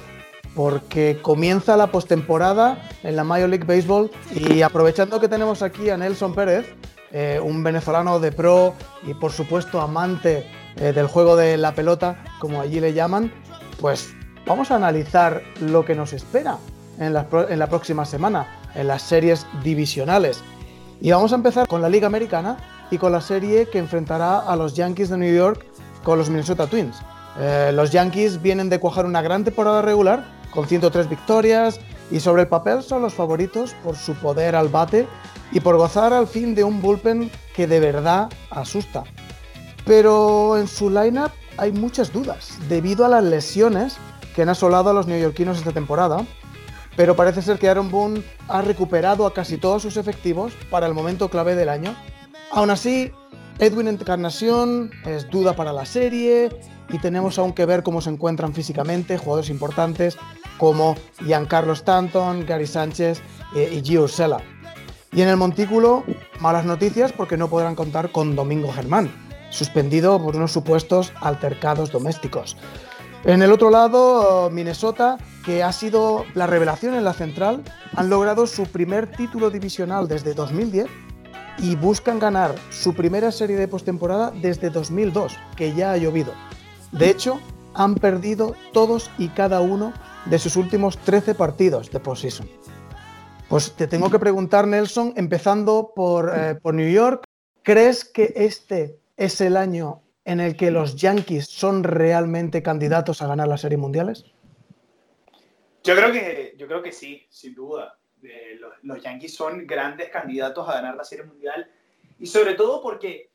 Porque comienza la postemporada en la Major League Baseball y aprovechando que tenemos aquí a Nelson Pérez, eh, un venezolano de pro y por supuesto amante eh, del juego de la pelota, como allí le llaman, pues vamos a analizar lo que nos espera en en la próxima semana, en las series divisionales. Y vamos a empezar con la Liga Americana y con la serie que enfrentará a los Yankees de New York con los Minnesota Twins. Eh, los Yankees vienen de cuajar una gran temporada regular, con 103 victorias, y sobre el papel son los favoritos por su poder al bate y por gozar al fin de un bullpen que de verdad asusta. Pero en su lineup hay muchas dudas debido a las lesiones que han asolado a los neoyorquinos esta temporada, pero parece ser que Aaron Boone ha recuperado a casi todos sus efectivos para el momento clave del año. Aún así, Edwin Encarnación es duda para la serie y tenemos aún que ver cómo se encuentran físicamente jugadores importantes como Giancarlo Stanton, Gary Sánchez eh, y Gio Sella. Y en el montículo, malas noticias porque no podrán contar con Domingo Germán, suspendido por unos supuestos altercados domésticos. En el otro lado, Minnesota, que ha sido la revelación en la central, han logrado su primer título divisional desde 2010 y buscan ganar su primera serie de postemporada desde 2002, que ya ha llovido. De hecho, han perdido todos y cada uno de sus últimos 13 partidos de postseason. Pues te tengo que preguntar, Nelson, empezando por, eh, por New York, ¿crees que este es el año en el que los Yankees son realmente candidatos a ganar las series mundiales? Yo creo que, yo creo que sí, sin duda. Los, los, Yankees son grandes candidatos a ganar la serie mundial y sobre todo porque,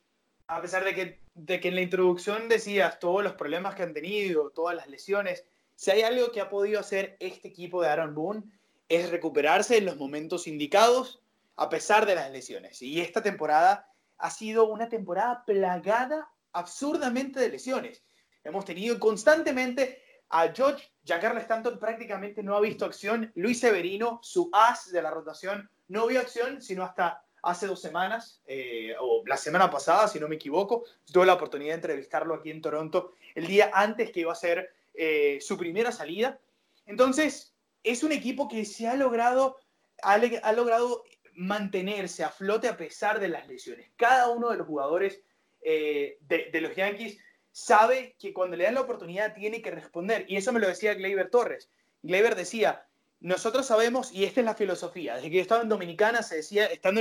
a pesar de que, de que en la introducción decías todos los problemas que han tenido, todas las lesiones, si hay algo que ha podido hacer este equipo de Aaron Boone es recuperarse en los momentos indicados a pesar de las lesiones. Y esta temporada ha sido una temporada plagada absurdamente de lesiones. Hemos tenido constantemente a George Giancarlo Stanton prácticamente no ha visto acción. Luis Severino, su as de la rotación, no vio acción sino hasta hace dos semanas, eh, o la semana pasada, si no me equivoco. Tuve la oportunidad de entrevistarlo aquí en Toronto el día antes que iba a ser eh, su primera salida. Entonces, es un equipo que se ha logrado, ha, logrado mantenerse a flote a pesar de las lesiones. Cada uno de los jugadores eh, de, los Yankees sabe que cuando le dan la oportunidad tiene que responder. Y eso me lo decía Gleyber Torres. Gleyber decía, nosotros sabemos, y esta es la filosofía, desde que yo estaba en Dominicana se decía, estando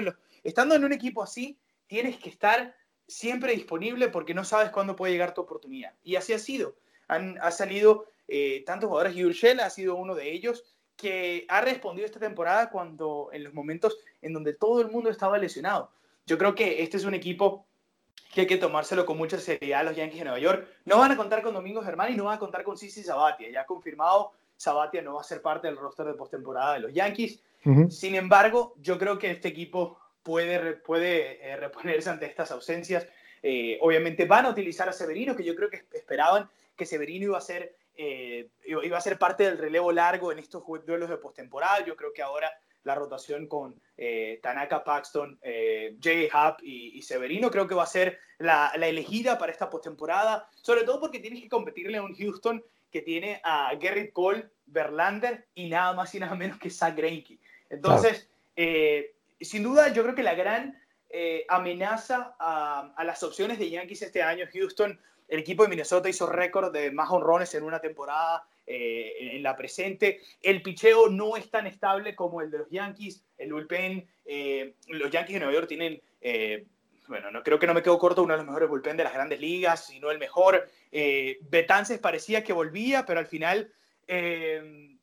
en, un equipo así, tienes que estar siempre disponible porque no sabes cuándo puede llegar tu oportunidad. Y así ha sido ha salido eh, tantos jugadores, y Urshel ha sido uno de ellos, que ha respondido esta temporada cuando en los momentos en donde todo el mundo estaba lesionado. Yo creo que este es un equipo que hay que tomárselo con mucha seriedad los Yankees de Nueva York. No van a contar con Domingo Germán y no van a contar con Sisi Sabatia. Ya confirmado, Sabatia no va a ser parte del roster de postemporada de los Yankees. Sin embargo, yo creo que este equipo puede, puede eh, reponerse ante estas ausencias. Eh, obviamente van a utilizar a Severino, que yo creo que esperaban que Severino iba a ser, eh, iba a ser parte del relevo largo en estos duelos de postemporada. Yo creo que ahora la rotación con eh, Tanaka, Paxton, eh, Jay Happ y, Severino creo que va a ser la, elegida para esta postemporada, sobre todo porque tienes que competirle a un Houston que tiene a Gerrit Cole, Verlander y nada más y nada menos que Zach Greinke. Entonces, sin duda, yo creo que la gran amenaza a, a, las opciones de Yankees este año, Houston, el equipo de Minnesota hizo récord de más honrones en una temporada eh, en la presente. El picheo no es tan estable como el de los Yankees. El bullpen, eh, los Yankees de Nueva York tienen, eh, bueno, no, creo que no me quedo corto, uno de los mejores bullpen de las grandes ligas, sino el mejor. Betances parecía que volvía, pero al final, en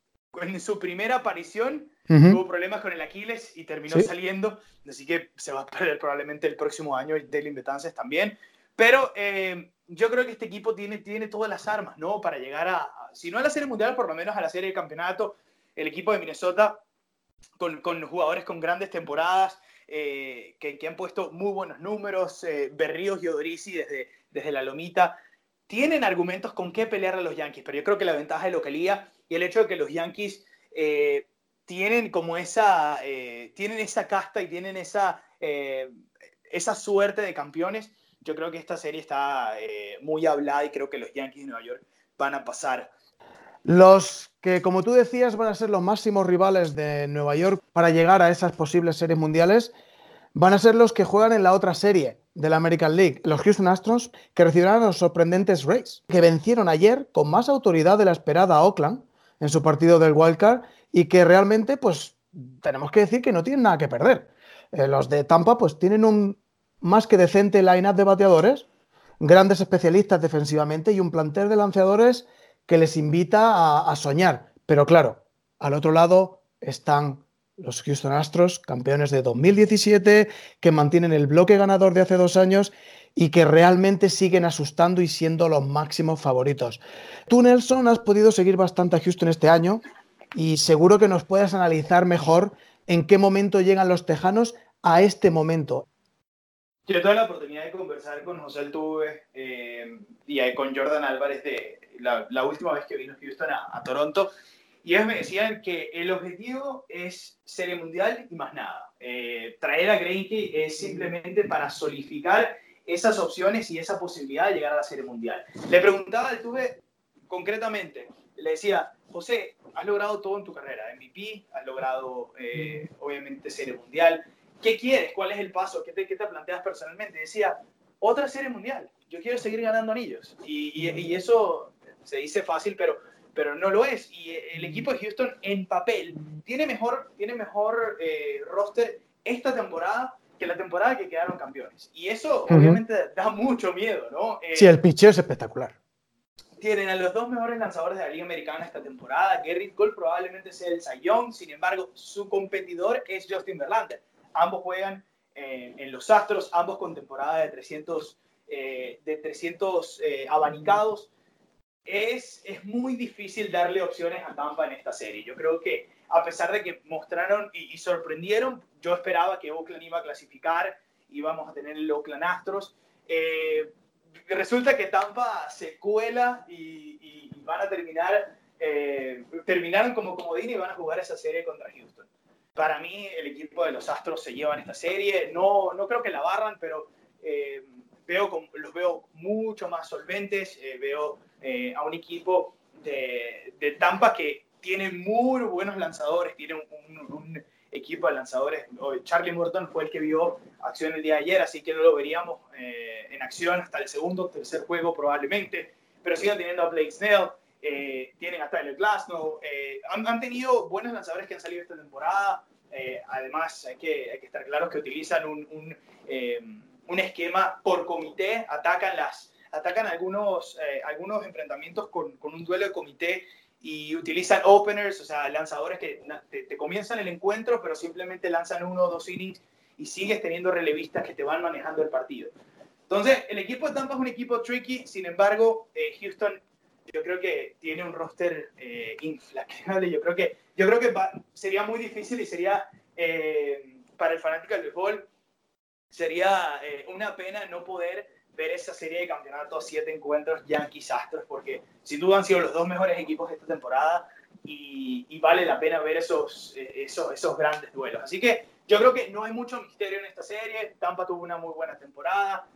su primera aparición, tuvo problemas con el Aquiles y terminó saliendo. Así que se va a perder probablemente el próximo año Dylan Betances también. Pero yo creo que este equipo tiene, tiene todas las armas, ¿no? Para llegar a, si no a la Serie Mundial, por lo menos a la Serie de Campeonato. El equipo de Minnesota, con, con jugadores con grandes temporadas, eh, que, que, han puesto muy buenos números, eh, Berríos y Odorisi desde, desde la lomita, tienen argumentos con qué pelear a los Yankees, pero yo creo que la ventaja de localía y el hecho de que los Yankees eh, tienen como esa, eh, tienen esa casta y tienen esa, esa suerte de campeones, yo creo que esta serie está eh, muy hablada y creo que los Yankees de Nueva York van a pasar. Los que, como tú decías, van a ser los máximos rivales de Nueva York para llegar a esas posibles series mundiales, van a ser los que juegan en la otra serie de la American League, los Houston Astros, que recibirán los sorprendentes Rays, que vencieron ayer con más autoridad de la esperada a Oakland en su partido del Wild Card y que realmente, pues, tenemos que decir que no tienen nada que perder. Eh, los de Tampa, pues, tienen un más que decente line-up de bateadores, grandes especialistas defensivamente y un plantel de lanzadores que les invita a, soñar. Pero claro, al otro lado, están los Houston Astros, campeones de 2017, que mantienen el bloque ganador de hace dos años y que realmente siguen asustando y siendo los máximos favoritos. Tú, Nelson, has podido seguir bastante a Houston este año y seguro que nos puedes analizar mejor en qué momento llegan los Tejanos a este momento. Yo tuve la oportunidad de conversar con José Altuve eh, y con Jordan Álvarez de la, última vez que vino Houston a, Toronto. Y ellos me decían que el objetivo es Serie Mundial y más nada. Eh, traer a Greinke es simplemente para solidificar esas opciones y esa posibilidad de llegar a la Serie Mundial. Le preguntaba a Altuve concretamente, le decía, José, has logrado todo en tu carrera, MVP, has logrado eh, obviamente Serie Mundial, ¿qué quieres? ¿Cuál es el paso? ¿Qué te, qué te planteas personalmente? Decía, otra serie mundial. Yo quiero seguir ganando anillos. Y, y, eso se dice fácil, pero, pero no lo es. Y el equipo de Houston en papel tiene mejor, tiene mejor eh, roster esta temporada que la temporada que quedaron campeones. Y eso obviamente da mucho miedo, ¿no? Eh, sí, el picheo es espectacular. Tienen a los dos mejores lanzadores de la Liga Americana esta temporada. Gary Cole probablemente sea el Sayón, sin embargo, su competidor es Justin Verlander ambos juegan eh, en los Astros, ambos con temporada de 300, eh, de 300 eh, abanicados. Es, es muy difícil darle opciones a Tampa en esta serie. Yo creo que a pesar de que mostraron y, sorprendieron, yo esperaba que Oakland iba a clasificar, íbamos a tener el Oakland Astros. resulta que Tampa se cuela y, y van a terminar, terminaron como comodín y van a jugar esa serie contra Houston. Para mí, el equipo de los Astros se lleva en esta serie. No, no creo que la barran, pero eh, veo, los veo mucho más solventes. Eh, veo eh, a un equipo de, de, Tampa que tiene muy buenos lanzadores, tiene un, equipo de lanzadores. Charlie Morton fue el que vio acción el día de ayer, así que no lo veríamos en acción hasta el segundo tercer juego probablemente. Pero siguen teniendo a Blake Snell. Eh, tienen a Tyler Glasnow, eh, han, tenido buenos lanzadores que han salido esta temporada. Eh, además, hay que, hay que, estar claros que utilizan un, un, un, esquema por comité, atacan, las, atacan algunos, algunos enfrentamientos con, con, un duelo de comité y utilizan openers, o sea, lanzadores que te, comienzan el encuentro, pero simplemente lanzan uno o dos innings y sigues teniendo relevistas que te van manejando el partido. Entonces, el equipo de Tampa es un equipo tricky, sin embargo, Houston yo creo que tiene un roster eh, inflacable. Yo creo que, yo creo que sería muy difícil y sería eh, para el fanático del béisbol sería eh, una pena no poder ver esa serie de campeonatos, siete encuentros Yankees Astros, porque sin duda han sido los dos mejores equipos de esta temporada y, vale la pena ver esos, esos, esos grandes duelos. Así que yo creo que no hay mucho misterio en esta serie. Tampa tuvo una muy buena temporada.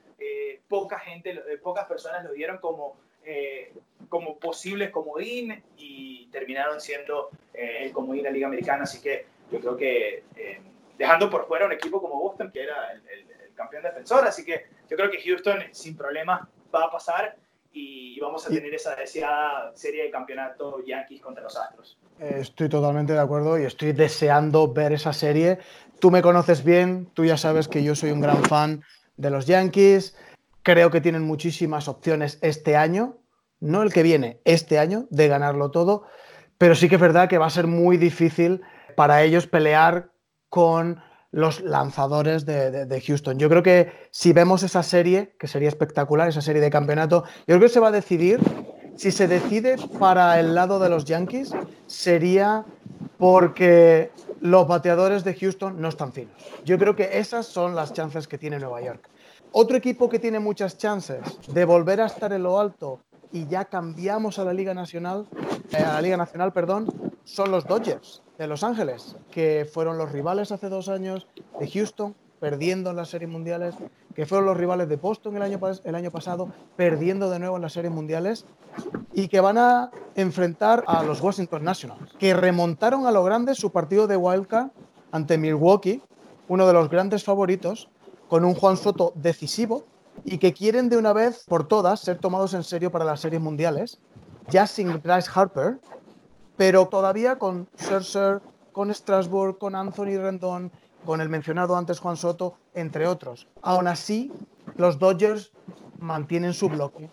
poca gente, pocas personas lo dieron como eh, como posibles comodín y terminaron siendo eh, el comodín de la Liga Americana. Así que yo creo que eh, dejando por fuera un equipo como Boston, que era el, campeón defensor, así que yo creo que Houston sin problema va a pasar y vamos a tener esa deseada serie de campeonato Yankees contra los Astros. Estoy totalmente de acuerdo y estoy deseando ver esa serie. Tú me conoces bien, tú ya sabes que yo soy un gran fan de los Yankees. Creo que tienen muchísimas opciones este año no el que viene, este año, de ganarlo todo, pero sí que es verdad que va a ser muy difícil para ellos pelear con los lanzadores de, Houston. Yo creo que si vemos esa serie, que sería espectacular, esa serie de campeonato, yo creo que se va a decidir, si se decide para el lado de los Yankees, sería porque los bateadores de Houston no están finos. Yo creo que esas son las chances que tiene Nueva York. Otro equipo que tiene muchas chances de volver a estar en lo alto y ya cambiamos a la Liga Nacional, eh, a la Liga Nacional, perdón, son los Dodgers de Los Ángeles, que fueron los rivales hace dos años de Houston, perdiendo en las series mundiales, que fueron los rivales de Boston el año, pasado, perdiendo de nuevo en las series mundiales, y que van a enfrentar a los Washington Nationals, que remontaron a lo grande su partido de wildcard ante Milwaukee, uno de los grandes favoritos, con un Juan Soto decisivo, y que quieren de una vez por todas ser tomados en serio para las series mundiales, ya sin Bryce Harper, pero todavía con Scherzer, con Strasbourg, con Anthony Rendon, con el mencionado antes Juan Soto, entre otros. Aún así, los Dodgers mantienen su bloque.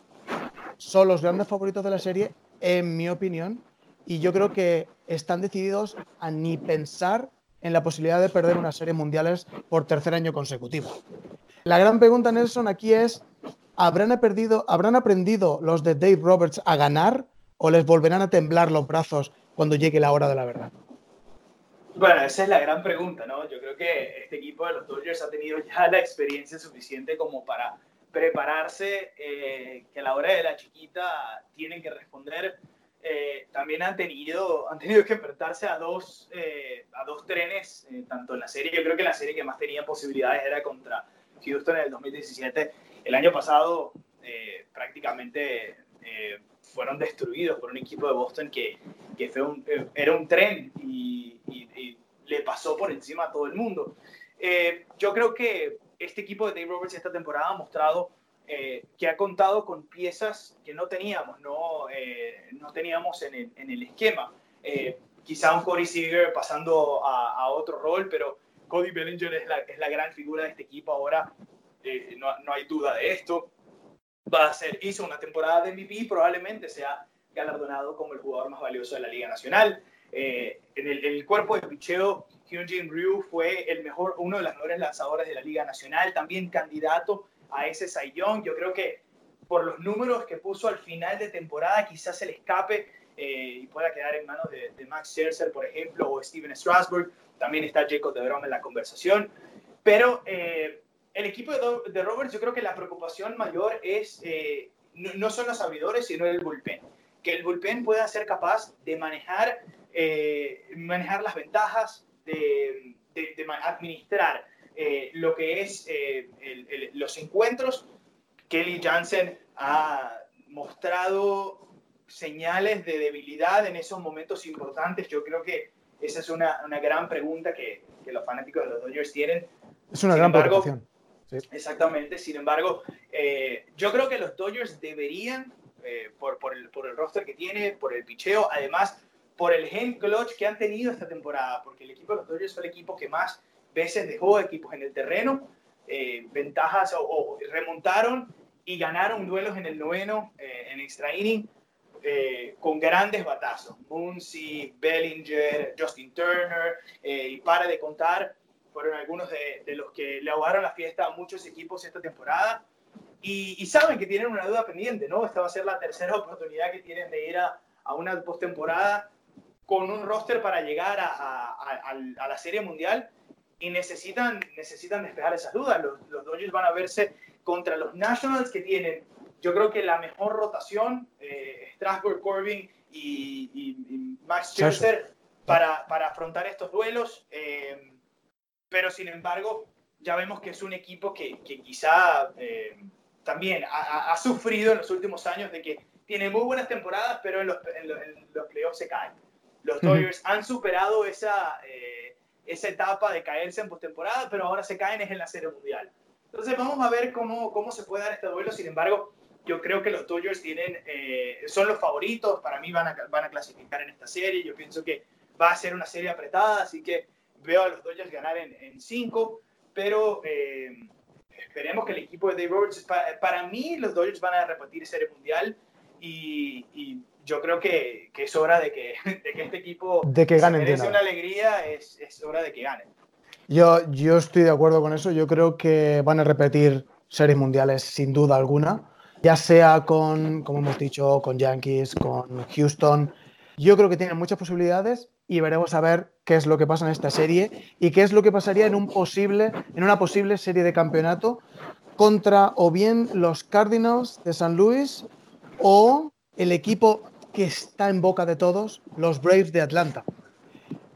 Son los grandes favoritos de la serie, en mi opinión, y yo creo que están decididos a ni pensar en la posibilidad de perder una serie mundiales por tercer año consecutivo. La gran pregunta, Nelson, aquí es, ¿habrán, perdido, ¿habrán aprendido los de Dave Roberts a ganar o les volverán a temblar los brazos cuando llegue la hora de la verdad? Bueno, esa es la gran pregunta, ¿no? Yo creo que este equipo de los Dodgers ha tenido ya la experiencia suficiente como para prepararse, eh, que a la hora de la chiquita tienen que responder. Eh, también han tenido, han tenido que enfrentarse a dos, eh, a dos trenes, tanto en la serie, yo creo que la serie que más tenía posibilidades era contra Houston en el 2017. El año pasado prácticamente fueron destruidos por un equipo de Boston que, que fue un, era un tren y, le pasó por encima a todo el mundo. yo creo que este equipo de Dave Roberts esta temporada ha mostrado eh, que ha contado con piezas que no teníamos, no, eh, no teníamos en el, en el esquema. Eh, quizá un Corey Seager pasando a, a, otro rol, pero Cody Bellinger es la, es la, gran figura de este equipo ahora, no, no, hay duda de esto. Va a ser, hizo una temporada de MVP, probablemente sea galardonado como el jugador más valioso de la Liga Nacional. en el, el, cuerpo de picheo, Hyunjin Ryu fue el mejor, uno de los mejores lanzadores de la Liga Nacional, también candidato a ese Young. Yo creo que por los números que puso al final de temporada, quizás se le escape eh, y pueda quedar en manos de, Max Scherzer, por ejemplo, o Steven Strasburg. También está Jacob de Brom en la conversación. Pero eh, el equipo de, Roberts, yo creo que la preocupación mayor es eh, no, son los abridores, sino el bullpen. Que el bullpen pueda ser capaz de manejar, manejar las ventajas, de, de administrar eh, lo que es eh, los encuentros. Kelly Jansen ha mostrado señales de debilidad en esos momentos importantes. Yo creo que esa es una, una gran pregunta que, que, los fanáticos de los Dodgers tienen. Es una gran preocupación. Exactamente. Sin embargo, eh, yo creo que los Dodgers deberían, por, por, el, por el roster que tiene, por el picheo, además por el gen clutch que han tenido esta temporada, porque el equipo de los Dodgers fue el equipo que más veces dejó equipos en el terreno, eh, ventajas o, remontaron y ganaron duelos en el noveno, eh, en extra inning, eh, con grandes batazos. Muncy, Bellinger, Justin Turner, y para de contar, fueron algunos de, los que le ahogaron la fiesta a muchos equipos esta temporada. Y, saben que tienen una duda pendiente, ¿no? Esta va a ser la tercera oportunidad que tienen de ir a, a una postemporada con un roster para llegar a, a, la Serie Mundial y necesitan, necesitan despejar esas dudas. Los, los Dodgers van a verse contra los Nationals que tienen, yo creo que la mejor rotación, eh, Strasburg, Corbin y, Max Scherzer para, para, afrontar estos duelos. Eh, pero sin embargo, ya vemos que es un equipo que, que quizá eh, también ha, ha, sufrido en los últimos años de que tiene muy buenas temporadas, pero en los, en los, playoffs se caen. Los Dodgers han superado esa, esa etapa de caerse en postemporada, pero ahora se caen es en la Serie Mundial. Entonces vamos a ver cómo, cómo se puede dar este duelo. Sin embargo, yo creo que los Dodgers tienen, eh, son los favoritos. Para mí van a, van a clasificar en esta serie. Yo pienso que va a ser una serie apretada, así que veo a los Dodgers ganar en, en cinco. Pero eh, esperemos que el equipo de Dave Roberts, para, para, mí los Dodgers van a repetir Serie Mundial y, y yo creo que, que, es hora de que, de que este equipo de que ganen merece una alegría, es, es, hora de que ganen. Yo, yo estoy de acuerdo con eso, yo creo que van a repetir series mundiales sin duda alguna, ya sea con, como hemos dicho, con Yankees, con Houston. Yo creo que tienen muchas posibilidades y veremos a ver qué es lo que pasa en esta serie y qué es lo que pasaría en, un posible, en una posible serie de campeonato contra o bien los Cardinals de San Luis o el equipo que está en boca de todos, los Braves de Atlanta.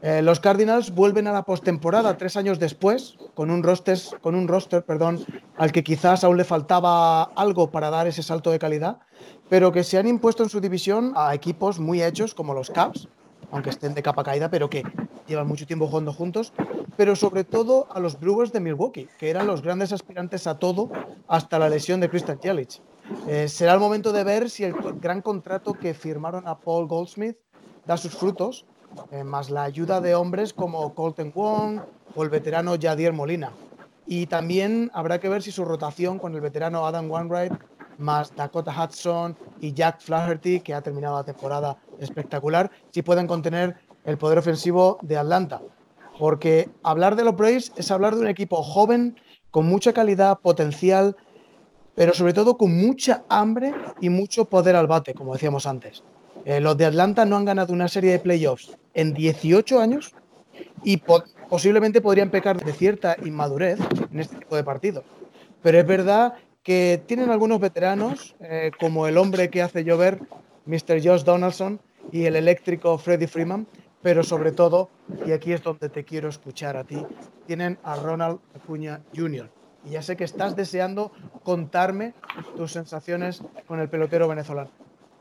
Eh, los Cardinals vuelven a la postemporada tres años después, con un, roster, con un roster perdón, al que quizás aún le faltaba algo para dar ese salto de calidad, pero que se han impuesto en su división a equipos muy hechos como los Cubs, aunque estén de capa caída, pero que llevan mucho tiempo jugando juntos, pero sobre todo a los Brewers de Milwaukee, que eran los grandes aspirantes a todo hasta la lesión de Christian Yelich. Eh, será el momento de ver si el gran contrato que firmaron a Paul Goldsmith da sus frutos, eh, más la ayuda de hombres como Colton Wong o el veterano Jadier Molina. Y también habrá que ver si su rotación con el veterano Adam Wainwright, más Dakota Hudson y Jack Flaherty, que ha terminado la temporada espectacular si pueden contener el poder ofensivo de Atlanta. Porque hablar de los Braves es hablar de un equipo joven, con mucha calidad, potencial, pero sobre todo con mucha hambre y mucho poder al bate, como decíamos antes. Eh, los de Atlanta no han ganado una serie de playoffs en 18 años y posiblemente podrían pecar de cierta inmadurez en este tipo de partidos. Pero es verdad que tienen algunos veteranos, eh, como el hombre que hace llover, Mr. Josh Donaldson, y el eléctrico Freddie Freeman, pero sobre todo, y aquí es donde te quiero escuchar a ti, tienen a Ronald Acuña Jr. Y ya sé que estás deseando contarme tus sensaciones con el pelotero venezolano.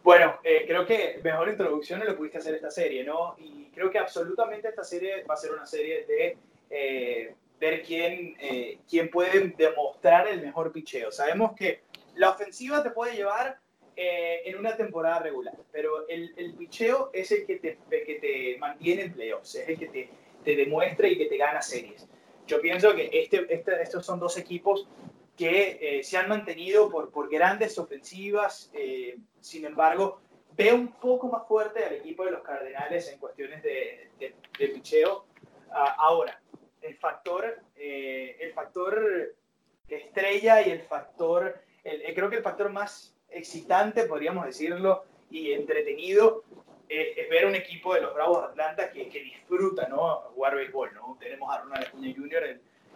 Bueno, eh, creo que mejor introducción no lo pudiste hacer esta serie, ¿no? Y creo que absolutamente esta serie va a ser una serie de eh, ver quién, eh, quién puede demostrar el mejor picheo. Sabemos que la ofensiva te puede llevar en una temporada regular, pero el, el picheo es el que te, que te mantiene en playoffs, es el que te, te demuestra y que te gana series. Yo pienso que este, este estos son dos equipos que eh, se han mantenido por, por grandes ofensivas. Eh, sin embargo, veo un poco más fuerte al equipo de los Cardenales en cuestiones de, de, picheo. Ah, ahora, el factor, eh, el factor estrella y el factor, creo que el factor más excitante, podríamos decirlo, y entretenido es ver un equipo de los Bravos de Atlanta que, que disfruta ¿no? jugar béisbol. ¿no? Tenemos a Ronald Acuña Jr.,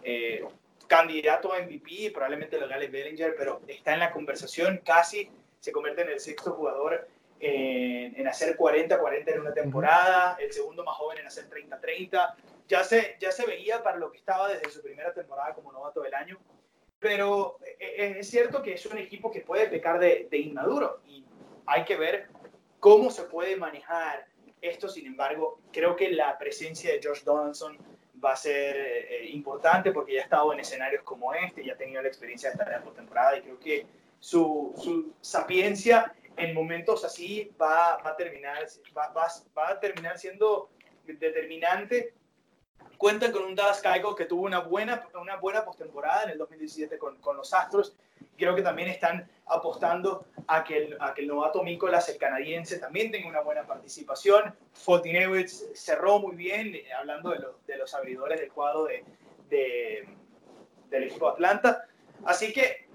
el, candidato a MVP, probablemente lo gane Bellinger, pero está en la conversación, casi se convierte en el sexto jugador en, hacer 40-40 en una temporada, el segundo más joven en hacer 30-30. Ya se, ya se veía para lo que estaba desde su primera temporada como novato del año, pero e, e, es cierto que es un equipo que puede pecar de, de inmaduro y hay que ver cómo se puede manejar esto. Sin embargo, creo que la presencia de Josh Donaldson va a ser eh, importante porque ya ha estado en escenarios como este, ya ha tenido la experiencia de estar en la postemporada y creo que su, su, sapiencia en momentos así va, va a, terminar, va, va, va, a terminar siendo determinante. Cuentan con un Dallas Keuchel que tuvo una buena, una buena postemporada en el 2017 con, con los Astros creo que también están apostando a que el, a que el novato Mikolas, el canadiense, también tenga una buena participación. Fotinewicz cerró muy bien, eh, hablando de, de, los abridores del cuadro de, de, del equipo Atlanta. Así que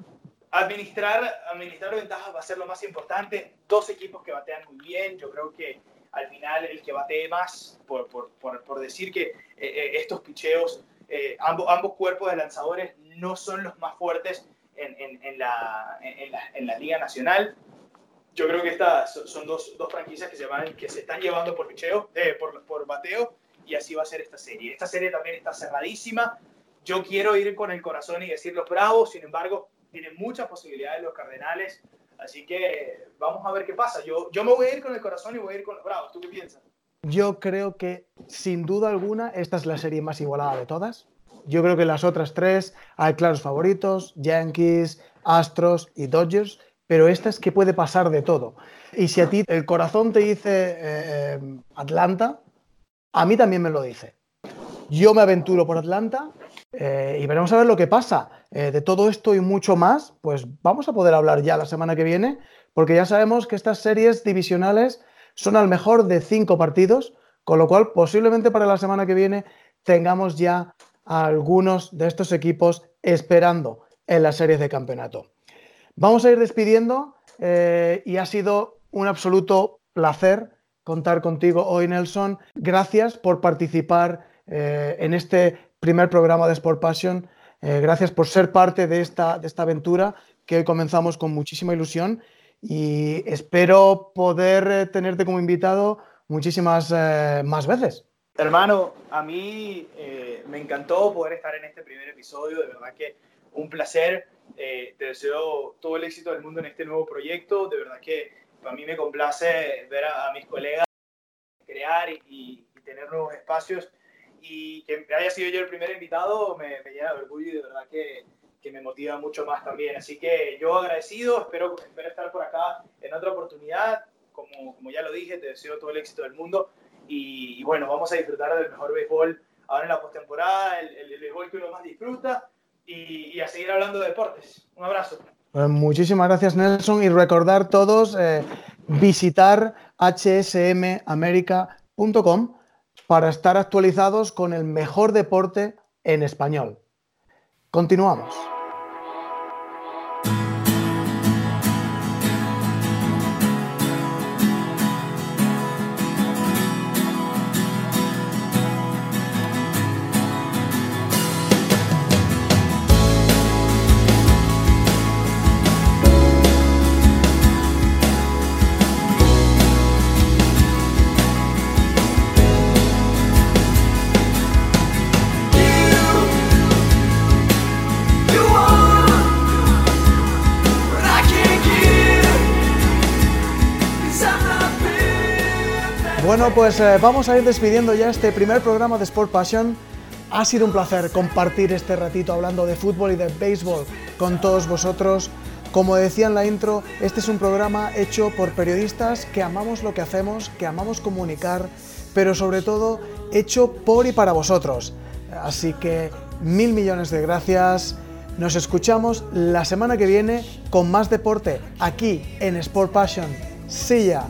administrar, administrar ventajas va a ser lo más importante. Dos equipos que batean muy bien. Yo creo que al final el que batee más, por, por, por, decir que eh, eh, estos picheos, ambos, ambos cuerpos de lanzadores no son los más fuertes en, la, en, la, Liga Nacional. Yo creo que estas son dos, dos franquicias que se, van, que se están llevando por, picheo, eh, por, por bateo y así va a ser esta serie. Esta serie también está cerradísima. Yo quiero ir con el corazón y decir los bravos, sin embargo, tienen muchas posibilidades los Cardenales. Así que vamos a ver qué pasa. Yo, yo me voy a ir con el corazón y voy a ir con los bravos. ¿Tú qué piensas? Yo creo que, sin duda alguna, esta es la serie más igualada de todas. Yo creo que las otras tres hay claros favoritos, Yankees, Astros y Dodgers, pero esta es que puede pasar de todo. Y si a ti el corazón te dice eh, eh, Atlanta, a mí también me lo dice. Yo me aventuro por Atlanta eh, y veremos a ver lo que pasa. De todo esto y mucho más, pues vamos a poder hablar ya la semana que viene, porque ya sabemos que estas series divisionales son al mejor de cinco partidos, con lo cual posiblemente para la semana que viene tengamos ya a algunos de estos equipos esperando en las series de campeonato. Vamos a ir despidiendo eh, y ha sido un absoluto placer contar contigo hoy, Nelson. Gracias por participar eh, en este primer programa de Sport Passion. Eh, gracias por ser parte de esta, de esta aventura que hoy comenzamos con muchísima ilusión y espero poder tenerte como invitado muchísimas más veces. Hermano, a mí eh, me encantó poder estar en este primer episodio, de verdad que un placer. Eh, te deseo todo el éxito del mundo en este nuevo proyecto, de verdad que a mí me complace ver a, mis colegas crear y, tener nuevos espacios y que haya sido yo el primer invitado me, llena de orgullo y de verdad que, que, me motiva mucho más también. Así que yo agradecido, espero, espero estar por acá en otra oportunidad. Como, como ya lo dije, te deseo todo el éxito del mundo y, bueno, vamos a disfrutar del mejor béisbol ahora en la postemporada, el, el, béisbol que uno más disfruta y, a seguir hablando de deportes. Un abrazo. muchísimas gracias Nelson y recordar todos, eh, visitar hsmamerica.com para estar actualizados con el mejor deporte en español. Continuamos. Bueno, pues eh, vamos a ir despidiendo ya este primer programa de Sport Passion. Ha sido un placer compartir este ratito hablando de fútbol y de béisbol con todos vosotros. Como decía en la intro, este es un programa hecho por periodistas que amamos lo que hacemos, que amamos comunicar, pero sobre todo hecho por y para vosotros. Así que mil millones de gracias. Nos escuchamos la semana que viene con más deporte aquí en Sport Passion. See ya.